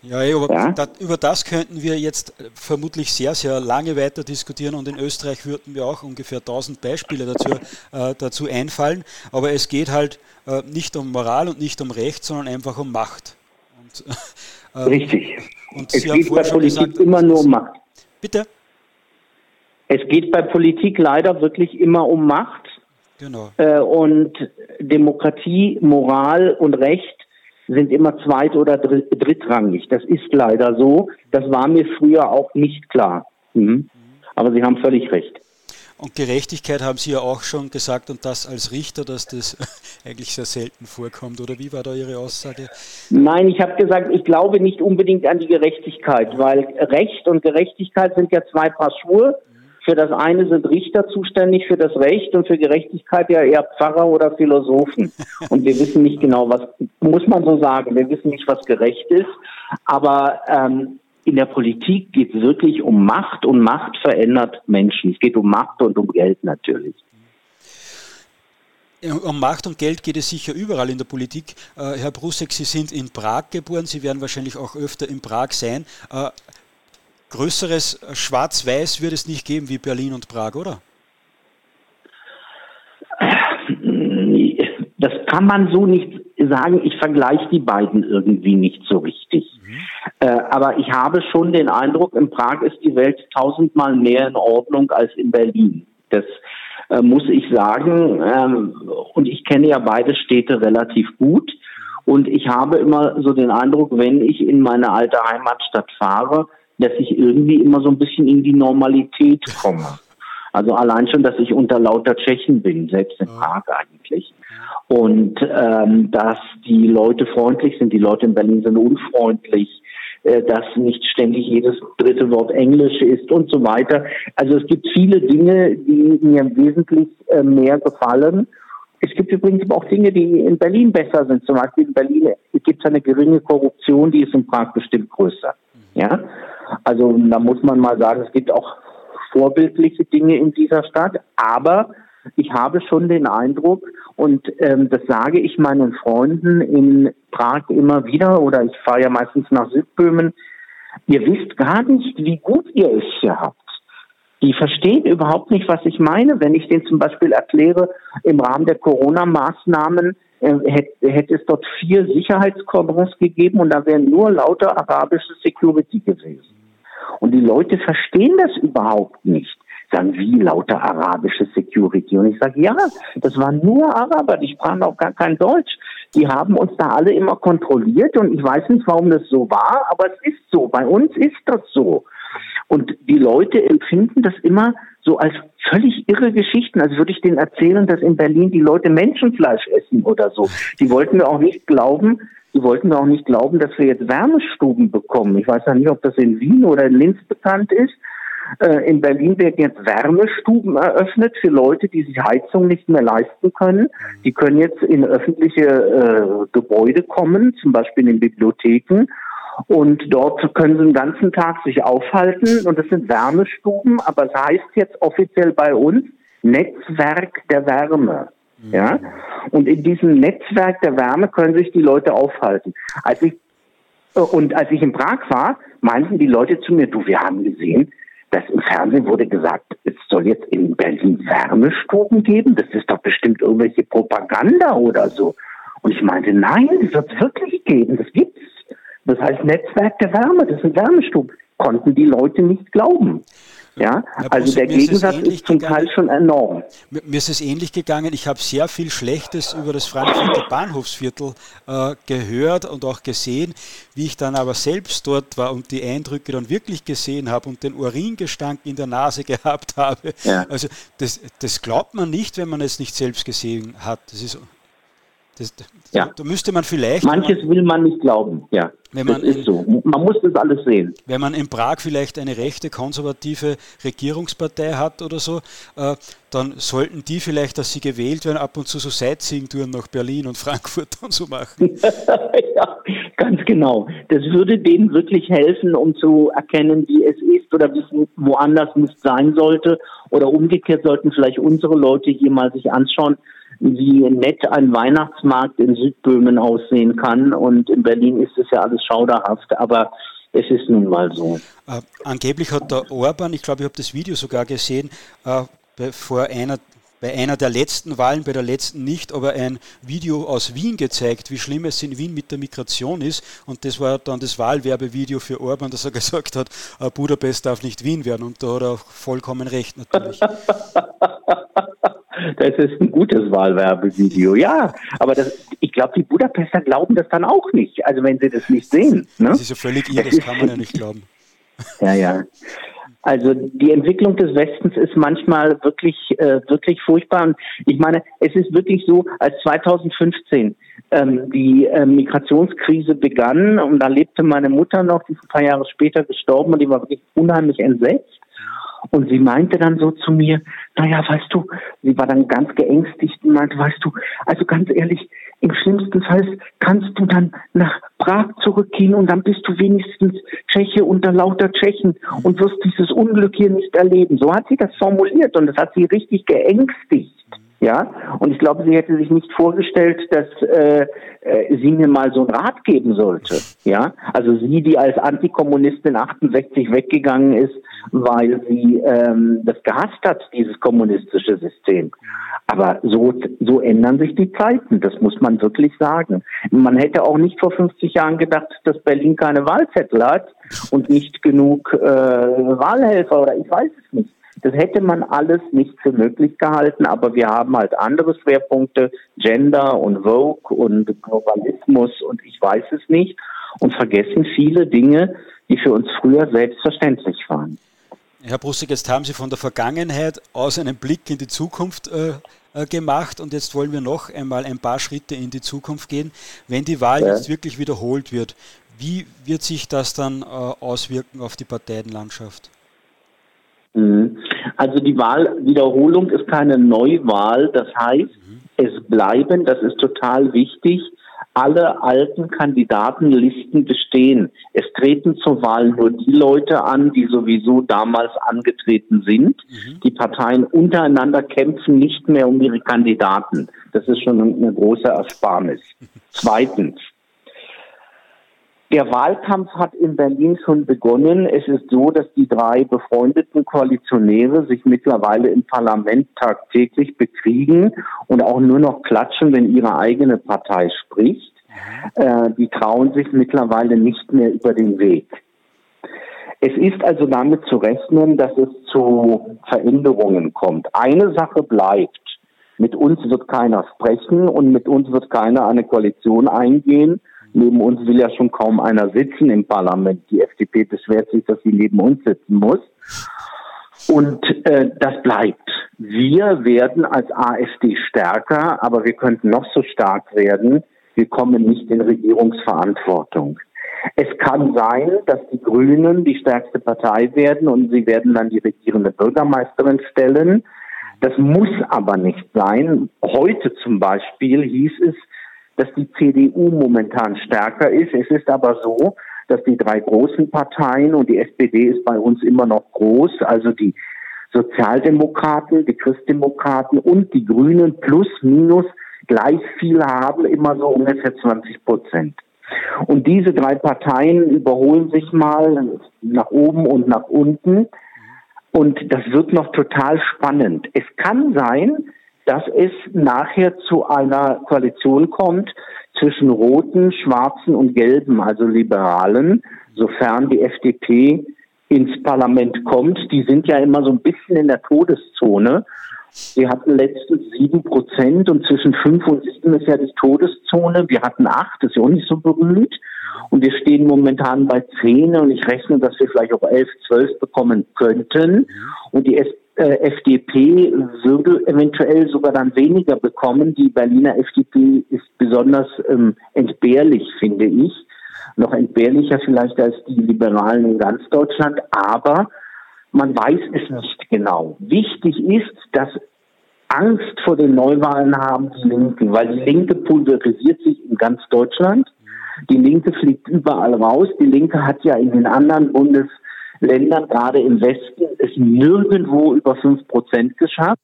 Ja, aber ja? Da, über das könnten wir jetzt vermutlich sehr, sehr lange weiter diskutieren und in Österreich würden mir auch ungefähr 1000 Beispiele dazu, äh, dazu einfallen. Aber es geht halt äh, nicht um Moral und nicht um Recht, sondern einfach um Macht. Und, äh, Richtig. Und es Sie geht bei Politik gesagt, immer nur um Macht. Bitte? Es geht bei Politik leider wirklich immer um Macht. Genau. Äh, und Demokratie, Moral und Recht sind immer zweit- oder drittrangig. Das ist leider so. Das war mir früher auch nicht klar. Mhm. Aber Sie haben völlig recht. Und Gerechtigkeit haben Sie ja auch schon gesagt und das als Richter, dass das eigentlich sehr selten vorkommt. Oder wie war da Ihre Aussage? Nein, ich habe gesagt, ich glaube nicht unbedingt an die Gerechtigkeit, weil Recht und Gerechtigkeit sind ja zwei Paar Schuhe. Für das eine sind Richter zuständig für das Recht und für Gerechtigkeit ja eher Pfarrer oder Philosophen. Und wir wissen nicht genau, was, muss man so sagen, wir wissen nicht, was gerecht ist. Aber ähm, in der Politik geht es wirklich um Macht und Macht verändert Menschen. Es geht um Macht und um Geld natürlich. Um Macht und Geld geht es sicher überall in der Politik. Äh, Herr Brusek, Sie sind in Prag geboren, Sie werden wahrscheinlich auch öfter in Prag sein. Größeres Schwarz-Weiß wird es nicht geben wie Berlin und Prag, oder? Das kann man so nicht sagen. Ich vergleiche die beiden irgendwie nicht so richtig. Mhm. Äh, aber ich habe schon den Eindruck, in Prag ist die Welt tausendmal mehr in Ordnung als in Berlin. Das äh, muss ich sagen. Ähm, und ich kenne ja beide Städte relativ gut. Und ich habe immer so den Eindruck, wenn ich in meine alte Heimatstadt fahre, dass ich irgendwie immer so ein bisschen in die Normalität komme. Also allein schon, dass ich unter lauter Tschechen bin, selbst in Prag eigentlich. Und ähm, dass die Leute freundlich sind, die Leute in Berlin sind unfreundlich, äh, dass nicht ständig jedes dritte Wort Englisch ist und so weiter. Also es gibt viele Dinge, die mir wesentlich äh, mehr gefallen. Es gibt übrigens aber auch Dinge, die in Berlin besser sind. Zum Beispiel in Berlin gibt es eine geringe Korruption, die ist in Prag bestimmt größer. Ja, also da muss man mal sagen, es gibt auch vorbildliche Dinge in dieser Stadt, aber ich habe schon den Eindruck, und ähm, das sage ich meinen Freunden in Prag immer wieder, oder ich fahre ja meistens nach Südböhmen, ihr wisst gar nicht, wie gut ihr es hier habt. Die verstehen überhaupt nicht, was ich meine. Wenn ich denen zum Beispiel erkläre, im Rahmen der Corona-Maßnahmen hätte, hätte es dort vier Sicherheitskordons gegeben und da wären nur lauter arabische Security gewesen. Und die Leute verstehen das überhaupt nicht. Sagen, wie lauter arabische Security? Und ich sage, ja, das waren nur Araber, die sprachen auch gar kein Deutsch. Die haben uns da alle immer kontrolliert und ich weiß nicht, warum das so war, aber es ist so. Bei uns ist das so. Und die Leute empfinden das immer so als völlig irre Geschichten, als würde ich denen erzählen, dass in Berlin die Leute Menschenfleisch essen oder so. Die wollten mir auch nicht glauben, die wollten mir auch nicht glauben, dass wir jetzt Wärmestuben bekommen. Ich weiß ja nicht, ob das in Wien oder in Linz bekannt ist. Äh, in Berlin werden jetzt Wärmestuben eröffnet für Leute, die sich Heizung nicht mehr leisten können. Die können jetzt in öffentliche äh, Gebäude kommen, zum Beispiel in Bibliotheken und dort können sie den ganzen Tag sich aufhalten und das sind Wärmestuben, aber es heißt jetzt offiziell bei uns Netzwerk der Wärme. Mhm. Ja? Und in diesem Netzwerk der Wärme können sich die Leute aufhalten. Als ich, und als ich in Prag war, meinten die Leute zu mir, du, wir haben gesehen, dass im Fernsehen wurde gesagt, es soll jetzt in Berlin Wärmestuben geben. Das ist doch bestimmt irgendwelche Propaganda oder so. Und ich meinte, nein, das wird es wirklich geben. Das gibt's. Das heißt Netzwerk der Wärme, das sind Wärmestuben. Konnten die Leute nicht glauben. Ja, also der Gegensatz ist, ist zum gegangen. Teil schon enorm. Mir ist es ähnlich gegangen. Ich habe sehr viel Schlechtes über das Frankfurter Bahnhofsviertel äh, gehört und auch gesehen. Wie ich dann aber selbst dort war und die Eindrücke dann wirklich gesehen habe und den Uringestank in der Nase gehabt habe. Ja. Also das, das glaubt man nicht, wenn man es nicht selbst gesehen hat. Das ist das, ja. Da müsste man vielleicht. Manches man, will man nicht glauben, ja. Wenn man das ist in, so. Man muss das alles sehen. Wenn man in Prag vielleicht eine rechte, konservative Regierungspartei hat oder so, äh, dann sollten die vielleicht, dass sie gewählt werden, ab und zu so Sightseeing-Touren nach Berlin und Frankfurt und so machen. ja, ganz genau. Das würde denen wirklich helfen, um zu erkennen, wie es ist oder wie es woanders nicht sein sollte. Oder umgekehrt sollten vielleicht unsere Leute hier mal sich anschauen, wie nett ein Weihnachtsmarkt in Südböhmen aussehen kann. Und in Berlin ist es ja alles schauderhaft, aber es ist nun mal so. Äh, angeblich hat der Orban, ich glaube, ich habe das Video sogar gesehen, äh, vor einer bei einer der letzten Wahlen, bei der letzten nicht, aber ein Video aus Wien gezeigt, wie schlimm es in Wien mit der Migration ist. Und das war dann das Wahlwerbevideo für Orban, dass er gesagt hat, äh, Budapest darf nicht Wien werden. Und da hat er vollkommen recht natürlich. Das ist ein gutes Wahlwerbevideo, ja. Aber das, ich glaube, die Budapester glauben das dann auch nicht, also wenn sie das nicht sehen. Ne? Das ist ja völlig ihr, das, das kann man ja nicht glauben. Ja, ja. Also die Entwicklung des Westens ist manchmal wirklich, äh, wirklich furchtbar. Und ich meine, es ist wirklich so, als 2015 ähm, die äh, Migrationskrise begann und da lebte meine Mutter noch, die ist ein paar Jahre später gestorben und die war wirklich unheimlich entsetzt. Und sie meinte dann so zu mir, naja, weißt du, sie war dann ganz geängstigt und meinte, weißt du, also ganz ehrlich, im schlimmsten Fall kannst du dann nach Prag zurückgehen und dann bist du wenigstens Tscheche unter lauter Tschechen und wirst dieses Unglück hier nicht erleben. So hat sie das formuliert und das hat sie richtig geängstigt. Ja, und ich glaube, sie hätte sich nicht vorgestellt, dass äh, äh, sie mir mal so einen Rat geben sollte. Ja, also sie, die als Antikommunistin 68 weggegangen ist, weil sie ähm, das gehasst hat, dieses kommunistische System. Aber so, so ändern sich die Zeiten, das muss man wirklich sagen. Man hätte auch nicht vor 50 Jahren gedacht, dass Berlin keine Wahlzettel hat und nicht genug äh, Wahlhelfer oder ich weiß es nicht. Das hätte man alles nicht für möglich gehalten, aber wir haben halt andere Schwerpunkte, Gender und Vogue und Globalismus und ich weiß es nicht und vergessen viele Dinge, die für uns früher selbstverständlich waren. Herr Brussig, jetzt haben Sie von der Vergangenheit aus einen Blick in die Zukunft äh, äh, gemacht und jetzt wollen wir noch einmal ein paar Schritte in die Zukunft gehen. Wenn die Wahl ja. jetzt wirklich wiederholt wird, wie wird sich das dann äh, auswirken auf die Parteienlandschaft? Mhm. Also die Wahlwiederholung ist keine Neuwahl. Das heißt, mhm. Es bleiben, das ist total wichtig, alle alten Kandidatenlisten bestehen. Es treten zur Wahl nur die Leute an, die sowieso damals angetreten sind. Mhm. Die Parteien untereinander kämpfen nicht mehr um ihre Kandidaten. Das ist schon eine große Ersparnis. Zweitens, der Wahlkampf hat in Berlin schon begonnen. Es ist so, dass die drei befreundeten Koalitionäre sich mittlerweile im Parlament tagtäglich bekriegen und auch nur noch klatschen, wenn ihre eigene Partei spricht. Äh, die trauen sich mittlerweile nicht mehr über den Weg. Es ist also damit zu rechnen, dass es zu Veränderungen kommt. Eine Sache bleibt. Mit uns wird keiner sprechen und mit uns wird keiner eine Koalition eingehen Neben uns will ja schon kaum einer sitzen im Parlament. Die FDP beschwert sich, dass sie neben uns sitzen muss. Und äh, das bleibt. Wir werden als AfD stärker, aber wir könnten noch so stark werden. Wir kommen nicht in Regierungsverantwortung. Es kann sein, dass die Grünen die stärkste Partei werden und sie werden dann die regierende Bürgermeisterin stellen. Das muss aber nicht sein. Heute zum Beispiel hieß es, dass die CDU momentan stärker ist. Es ist aber so, dass die drei großen Parteien und die SPD ist bei uns immer noch groß, also die Sozialdemokraten, die Christdemokraten und die Grünen plus minus gleich viel haben, immer so ungefähr 20 Prozent. Und diese drei Parteien überholen sich mal nach oben und nach unten. Und das wird noch total spannend. Es kann sein, dass es nachher zu einer Koalition kommt zwischen Roten, Schwarzen und Gelben, also Liberalen, sofern die FDP ins Parlament kommt. Die sind ja immer so ein bisschen in der Todeszone. Wir hatten letztens sieben Prozent und zwischen fünf und sieben ist ja die Todeszone. Wir hatten acht, das ist ja auch nicht so berühmt. Und wir stehen momentan bei zehn und ich rechne, dass wir vielleicht auch elf, zwölf bekommen könnten. Und die FDP würde eventuell sogar dann weniger bekommen. Die Berliner FDP ist besonders ähm, entbehrlich, finde ich. Noch entbehrlicher vielleicht als die Liberalen in ganz Deutschland, aber man weiß es nicht genau. Wichtig ist, dass Angst vor den Neuwahlen haben die Linken, weil die Linke pulverisiert sich in ganz Deutschland. Die Linke fliegt überall raus. Die Linke hat ja in den anderen Bundes Ländern, gerade im Westen, es nirgendwo über 5 Prozent geschafft.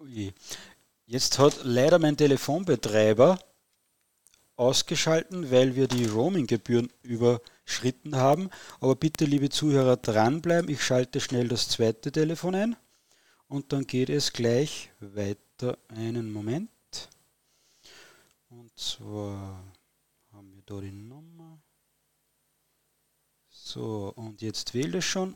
Ui. Jetzt hat leider mein Telefonbetreiber ausgeschalten, weil wir die Roaming-Gebühren überschritten haben. Aber bitte, liebe Zuhörer, dranbleiben. Ich schalte schnell das zweite Telefon ein und dann geht es gleich weiter. Einen Moment. Und zwar haben wir da die Nummer. So, und jetzt wählt es schon.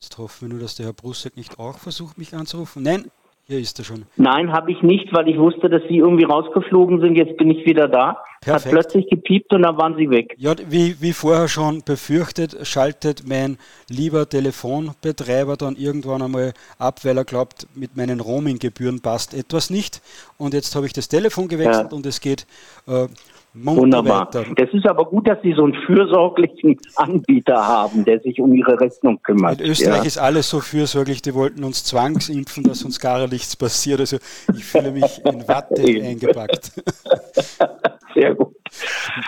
Jetzt hoffen wir nur, dass der Herr Brusset nicht auch versucht, mich anzurufen. Nein, hier ist er schon. Nein, habe ich nicht, weil ich wusste, dass Sie irgendwie rausgeflogen sind. Jetzt bin ich wieder da. Perfekt. Hat plötzlich gepiept und dann waren Sie weg. Ja, wie, wie vorher schon befürchtet, schaltet mein lieber Telefonbetreiber dann irgendwann einmal ab, weil er glaubt, mit meinen Roaming-Gebühren passt etwas nicht. Und jetzt habe ich das Telefon gewechselt ja. und es geht äh, Wunderbar. Das ist aber gut, dass Sie so einen fürsorglichen Anbieter haben, der sich um Ihre Rechnung kümmert. In Österreich ja. ist alles so fürsorglich, die wollten uns zwangsimpfen, dass uns gar nichts passiert. Also ich fühle mich in Watte eingepackt. Sehr gut.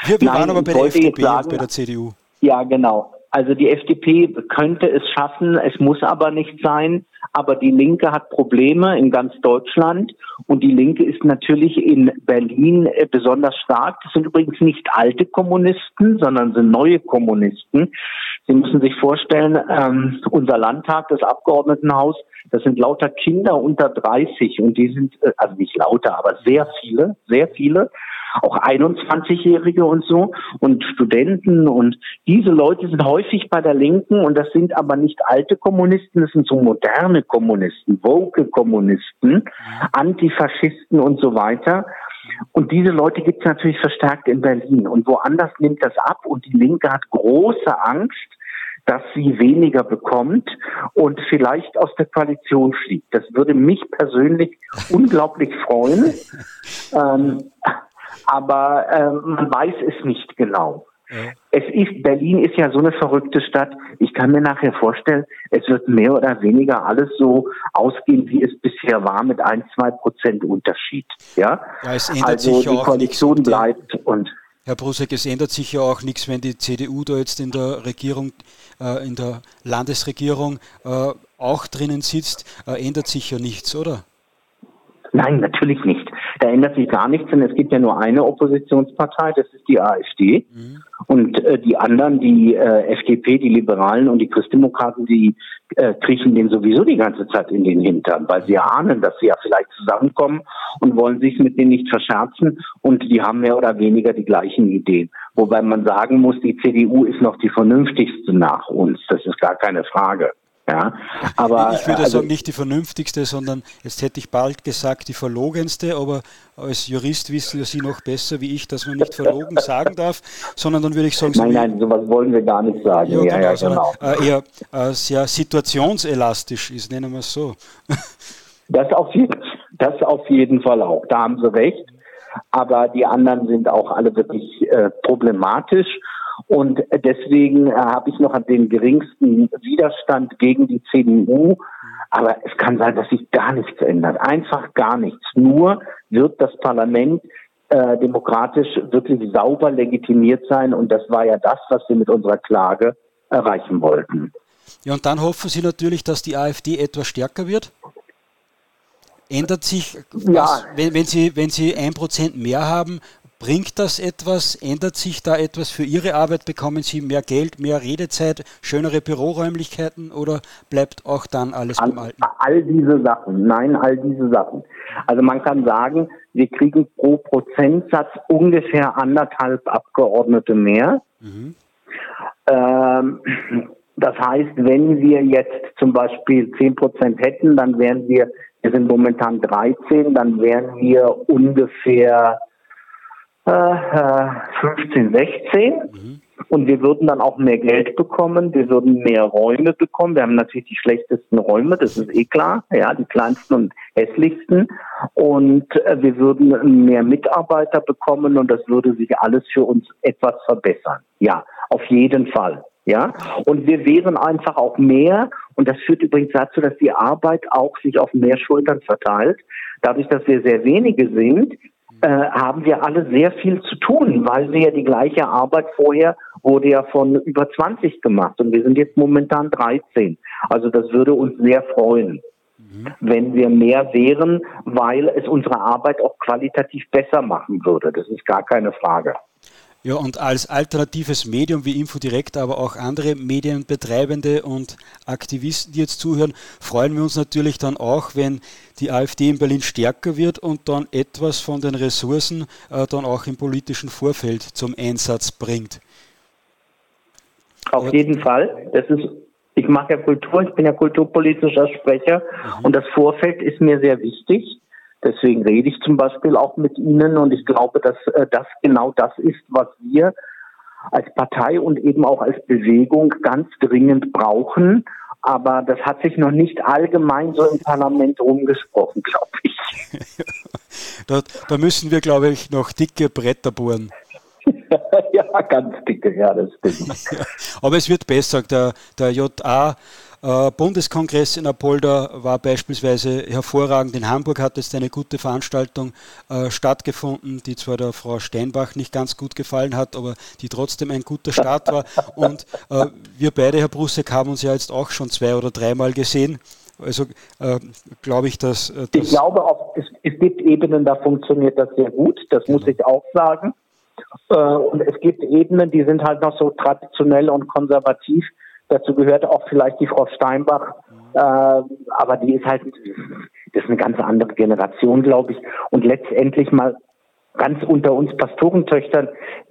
Wir, wir Nein, waren aber bei der FDP sagen, und bei der CDU. Ja, genau. Also die FDP könnte es schaffen, es muss aber nicht sein. Aber die Linke hat Probleme in ganz Deutschland und die Linke ist natürlich in Berlin äh, besonders stark. Das sind übrigens nicht alte Kommunisten, sondern sind neue Kommunisten. Sie müssen sich vorstellen, ähm, unser Landtag, das Abgeordnetenhaus, das sind lauter Kinder unter 30 und die sind, äh, also nicht lauter, aber sehr viele, sehr viele auch 21-Jährige und so und Studenten und diese Leute sind häufig bei der Linken und das sind aber nicht alte Kommunisten, das sind so moderne Kommunisten, woke Kommunisten, Antifaschisten und so weiter. Und diese Leute gibt es natürlich verstärkt in Berlin. Und woanders nimmt das ab und die Linke hat große Angst, dass sie weniger bekommt und vielleicht aus der Koalition fliegt. Das würde mich persönlich unglaublich freuen. Ähm, aber äh, man weiß es nicht genau. Ja. Es ist, Berlin ist ja so eine verrückte Stadt. Ich kann mir nachher vorstellen, es wird mehr oder weniger alles so ausgehen, wie es bisher war, mit ein, zwei Prozent Unterschied. Ja, ja es ändert also sich die Koalition bleibt und Herr Brusek, es ändert sich ja auch nichts, wenn die CDU da jetzt in der Regierung, äh, in der Landesregierung äh, auch drinnen sitzt, äh, ändert sich ja nichts, oder? Nein, natürlich nicht. Da ändert sich gar nichts, denn es gibt ja nur eine Oppositionspartei, das ist die AfD. Mhm. Und äh, die anderen, die äh, FDP, die Liberalen und die Christdemokraten, die äh, kriechen denen sowieso die ganze Zeit in den Hintern, weil sie ahnen, dass sie ja vielleicht zusammenkommen und wollen sich mit denen nicht verscherzen. Und die haben mehr oder weniger die gleichen Ideen. Wobei man sagen muss, die CDU ist noch die vernünftigste nach uns. Das ist gar keine Frage. Ja, aber ich würde also, sagen, nicht die vernünftigste, sondern jetzt hätte ich bald gesagt die verlogenste, aber als Jurist wissen Sie noch besser wie ich, dass man nicht verlogen sagen darf, sondern dann würde ich sagen, nein, nein, sowas wollen wir gar nicht sagen. Ja, ja, genau, ja genau. Äh, eher äh, sehr situationselastisch ist, nennen wir es so. Das auf, jeden, das auf jeden Fall auch. Da haben Sie recht. Aber die anderen sind auch alle wirklich äh, problematisch. Und deswegen äh, habe ich noch den geringsten Widerstand gegen die CDU. Aber es kann sein, dass sich gar nichts ändert. Einfach gar nichts. Nur wird das Parlament äh, demokratisch wirklich sauber legitimiert sein. Und das war ja das, was wir mit unserer Klage erreichen wollten. Ja, und dann hoffen Sie natürlich, dass die AfD etwas stärker wird? Ändert sich was, ja. wenn, wenn, Sie, wenn Sie ein Prozent mehr haben, Bringt das etwas? Ändert sich da etwas für Ihre Arbeit? Bekommen Sie mehr Geld, mehr Redezeit, schönere Büroräumlichkeiten oder bleibt auch dann alles beim Alten? All diese Sachen, nein, all diese Sachen. Also man kann sagen, wir kriegen pro Prozentsatz ungefähr anderthalb Abgeordnete mehr. Mhm. Ähm, das heißt, wenn wir jetzt zum Beispiel 10 Prozent hätten, dann wären wir, wir sind momentan 13, dann wären wir ungefähr 15, 16. Mhm. Und wir würden dann auch mehr Geld bekommen, wir würden mehr Räume bekommen. Wir haben natürlich die schlechtesten Räume, das ist eh klar, ja, die kleinsten und hässlichsten. Und äh, wir würden mehr Mitarbeiter bekommen und das würde sich alles für uns etwas verbessern. Ja, auf jeden Fall. Ja, und wir wären einfach auch mehr, und das führt übrigens dazu, dass die Arbeit auch sich auf mehr Schultern verteilt. Dadurch, dass wir sehr wenige sind, äh, haben wir alle sehr viel zu tun, weil wir ja die gleiche Arbeit vorher wurde ja von über 20 gemacht und wir sind jetzt momentan 13. Also das würde uns sehr freuen, mhm. wenn wir mehr wären, weil es unsere Arbeit auch qualitativ besser machen würde. Das ist gar keine Frage. Ja, und als alternatives Medium wie Infodirekt, aber auch andere Medienbetreibende und Aktivisten, die jetzt zuhören, freuen wir uns natürlich dann auch, wenn die AfD in Berlin stärker wird und dann etwas von den Ressourcen äh, dann auch im politischen Vorfeld zum Einsatz bringt. Auf jeden Fall. Das ist, ich mache ja Kultur, ich bin ja kulturpolitischer Sprecher mhm. und das Vorfeld ist mir sehr wichtig. Deswegen rede ich zum Beispiel auch mit Ihnen und ich glaube, dass äh, das genau das ist, was wir als Partei und eben auch als Bewegung ganz dringend brauchen. Aber das hat sich noch nicht allgemein so im Parlament rumgesprochen, glaube ich. da, da müssen wir, glaube ich, noch dicke Bretter bohren. ja, ganz dicke, ja, das stimmt. Aber es wird besser. Der, der JA Bundeskongress in Apolda war beispielsweise hervorragend. In Hamburg hat jetzt eine gute Veranstaltung äh, stattgefunden, die zwar der Frau Steinbach nicht ganz gut gefallen hat, aber die trotzdem ein guter Start war. Und äh, wir beide, Herr Brusek, haben uns ja jetzt auch schon zwei oder dreimal gesehen. Also äh, glaube ich, dass. Äh, ich glaube, auch, es, es, gibt Ebenen, da funktioniert das sehr gut. Das genau. muss ich auch sagen. Äh, und es gibt Ebenen, die sind halt noch so traditionell und konservativ Dazu gehört auch vielleicht die Frau Steinbach, äh, aber die ist halt, das ist eine ganz andere Generation, glaube ich. Und letztendlich mal ganz unter uns Pastorentöchtern,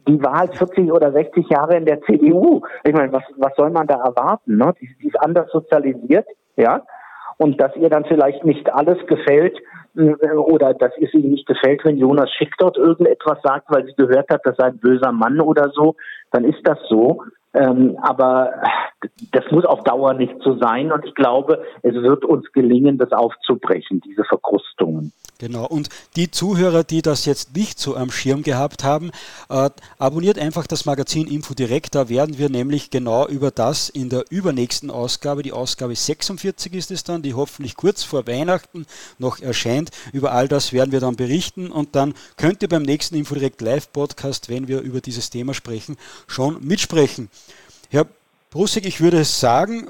die war halt 40 oder 60 Jahre in der CDU. Ich meine, was, was soll man da erwarten? Ne? Die, die ist anders sozialisiert, ja. Und dass ihr dann vielleicht nicht alles gefällt, äh, oder dass es ihnen nicht gefällt, wenn Jonas Schick dort irgendetwas sagt, weil sie gehört hat, das sei ein böser Mann oder so, dann ist das so. Ähm, aber das muss auf Dauer nicht so sein und ich glaube, es wird uns gelingen, das aufzubrechen, diese Verkrustungen. Genau, und die Zuhörer, die das jetzt nicht so am Schirm gehabt haben, äh, abonniert einfach das Magazin Info Direkt. Da werden wir nämlich genau über das in der übernächsten Ausgabe, die Ausgabe 46 ist es dann, die hoffentlich kurz vor Weihnachten noch erscheint. Über all das werden wir dann berichten und dann könnt ihr beim nächsten Info Direkt Live Podcast, wenn wir über dieses Thema sprechen, schon mitsprechen. Herr Brussig, ich würde sagen,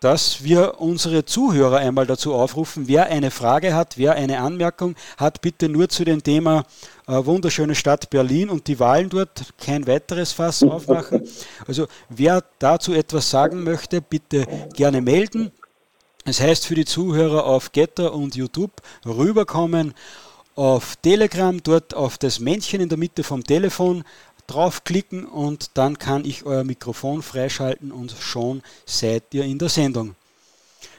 dass wir unsere Zuhörer einmal dazu aufrufen, wer eine Frage hat, wer eine Anmerkung hat, bitte nur zu dem Thema äh, wunderschöne Stadt Berlin und die Wahlen dort, kein weiteres Fass aufmachen. Also wer dazu etwas sagen möchte, bitte gerne melden. Das heißt für die Zuhörer auf Getter und YouTube rüberkommen auf Telegram, dort auf das Männchen in der Mitte vom Telefon draufklicken und dann kann ich euer Mikrofon freischalten und schon seid ihr in der Sendung.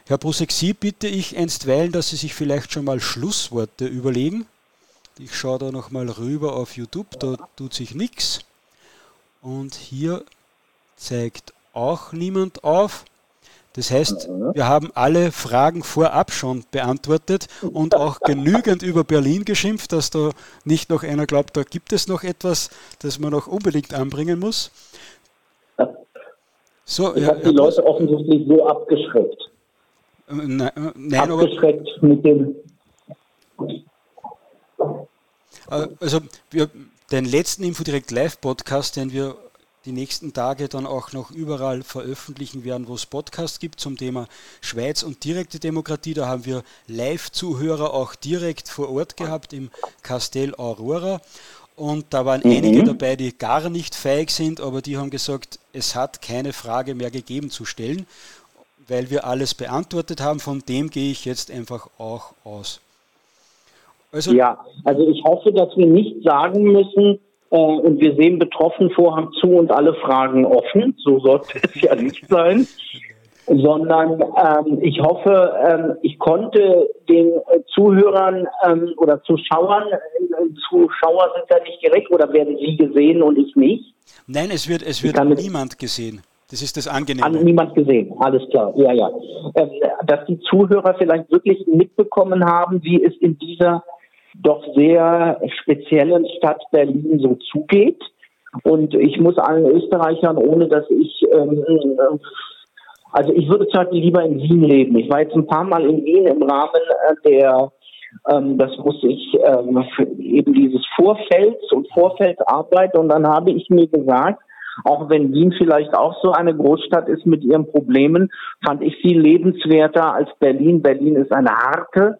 Herr Brusek, Sie bitte ich einstweilen, dass Sie sich vielleicht schon mal Schlussworte überlegen. Ich schaue da nochmal rüber auf YouTube, da tut sich nichts. Und hier zeigt auch niemand auf. Das heißt, wir haben alle Fragen vorab schon beantwortet und auch genügend über Berlin geschimpft, dass da nicht noch einer glaubt, da gibt es noch etwas, das man noch unbedingt anbringen muss. So, ich habe die Leute offensichtlich so abgeschreckt. Äh, nein, äh, nein abgeschreckt aber, mit dem. Äh, also, wir, den letzten Infodirect Live Podcast, den wir die nächsten Tage dann auch noch überall veröffentlichen werden, wo es Podcasts gibt zum Thema Schweiz und direkte Demokratie. Da haben wir Live-Zuhörer auch direkt vor Ort gehabt im Castell Aurora. Und da waren mhm. einige dabei, die gar nicht feig sind, aber die haben gesagt, es hat keine Frage mehr gegeben zu stellen, weil wir alles beantwortet haben. Von dem gehe ich jetzt einfach auch aus. Also, ja, also ich hoffe, dass wir nicht sagen müssen, und wir sehen betroffen Vorhang zu und alle Fragen offen. So sollte es ja nicht sein. Sondern ähm, ich hoffe, ähm, ich konnte den äh, Zuhörern ähm, oder Zuschauern, äh, Zuschauer sind ja nicht direkt oder werden sie gesehen und ich nicht? Nein, es wird, es wird niemand gesehen. Das ist das Angenehme. An niemand gesehen, alles klar. Ja, ja. Ähm, dass die Zuhörer vielleicht wirklich mitbekommen haben, wie es in dieser doch sehr speziellen Stadt Berlin so zugeht. Und ich muss allen Österreichern, ohne dass ich, ähm, äh, also ich würde zum Beispiel lieber in Wien leben. Ich war jetzt ein paar Mal in Wien im Rahmen äh, der, ähm, das muss ich, ähm, eben dieses Vorfelds und Vorfeldarbeit. Und dann habe ich mir gesagt, auch wenn Wien vielleicht auch so eine Großstadt ist mit ihren Problemen, fand ich sie lebenswerter als Berlin. Berlin ist eine harte,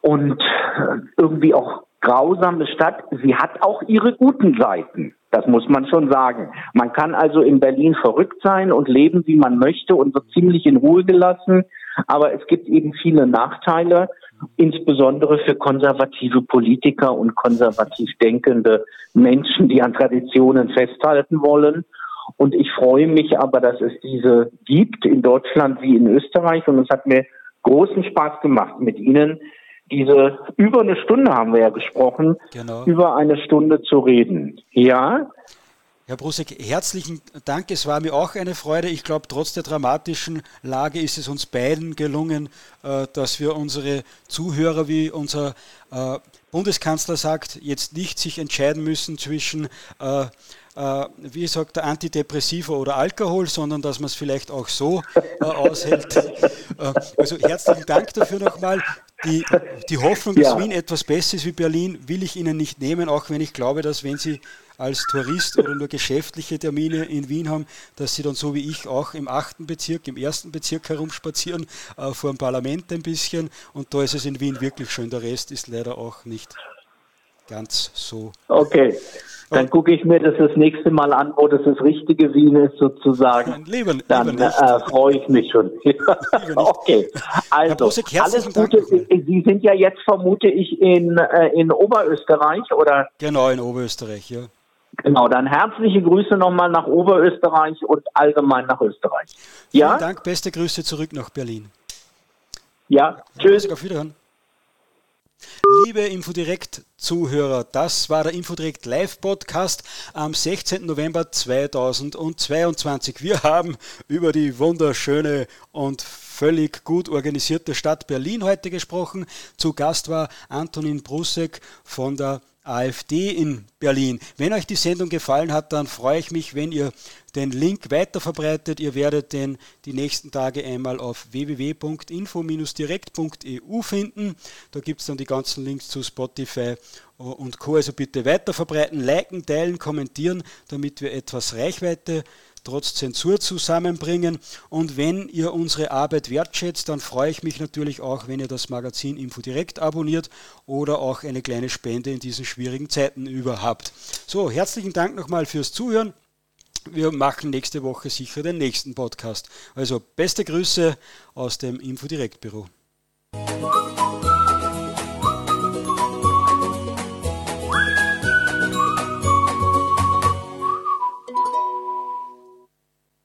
und äh, irgendwie auch grausame Stadt. Sie hat auch ihre guten Seiten. Das muss man schon sagen. Man kann also in Berlin verrückt sein und leben, wie man möchte und wird ziemlich in Ruhe gelassen. Aber es gibt eben viele Nachteile, insbesondere für konservative Politiker und konservativ denkende Menschen, die an Traditionen festhalten wollen. Und ich freue mich aber, dass es diese gibt in Deutschland wie in Österreich. Und es hat mir großen Spaß gemacht, mit Ihnen diese über eine Stunde haben wir ja gesprochen, genau. über eine Stunde zu reden. Ja. Herr Brusek, herzlichen Dank. Es war mir auch eine Freude. Ich glaube, trotz der dramatischen Lage ist es uns beiden gelungen, äh, dass wir unsere Zuhörer, wie unser äh, Bundeskanzler sagt, jetzt nicht sich entscheiden müssen zwischen äh, wie sagt der Antidepressiva oder Alkohol, sondern dass man es vielleicht auch so äh, aushält. Also herzlichen Dank dafür nochmal. Die, die Hoffnung, dass ja. Wien etwas besser ist wie Berlin, will ich Ihnen nicht nehmen, auch wenn ich glaube, dass wenn Sie als Tourist oder nur geschäftliche Termine in Wien haben, dass Sie dann so wie ich auch im achten Bezirk, im ersten Bezirk herumspazieren, äh, vor dem Parlament ein bisschen. Und da ist es in Wien wirklich schön. Der Rest ist leider auch nicht ganz so. Okay. Dann gucke ich mir das das nächste Mal an, wo das das richtige Wien ist, sozusagen. Lieber, Dann lieber äh, freue ich mich schon. okay. Also, alles Gute. Sie sind ja jetzt, vermute ich, in, äh, in Oberösterreich, oder? Genau, in Oberösterreich, ja. Genau, dann herzliche Grüße nochmal nach Oberösterreich und allgemein nach Österreich. Ja? Vielen Dank, beste Grüße zurück nach Berlin. Ja, tschüss. Auf Wiederhören. Liebe Infodirekt-Zuhörer, das war der Infodirekt Live-Podcast am 16. November 2022. Wir haben über die wunderschöne und völlig gut organisierte Stadt Berlin heute gesprochen. Zu Gast war Antonin Brusek von der AfD in Berlin. Wenn euch die Sendung gefallen hat, dann freue ich mich, wenn ihr den Link weiterverbreitet. Ihr werdet den die nächsten Tage einmal auf www.info-direkt.eu finden. Da gibt es dann die ganzen Links zu Spotify und Co. Also bitte weiterverbreiten, liken, teilen, kommentieren, damit wir etwas Reichweite trotz Zensur zusammenbringen. Und wenn ihr unsere Arbeit wertschätzt, dann freue ich mich natürlich auch, wenn ihr das Magazin Info direkt abonniert oder auch eine kleine Spende in diesen schwierigen Zeiten über habt. So, herzlichen Dank nochmal fürs Zuhören. Wir machen nächste Woche sicher den nächsten Podcast. Also beste Grüße aus dem Info Direkt Büro.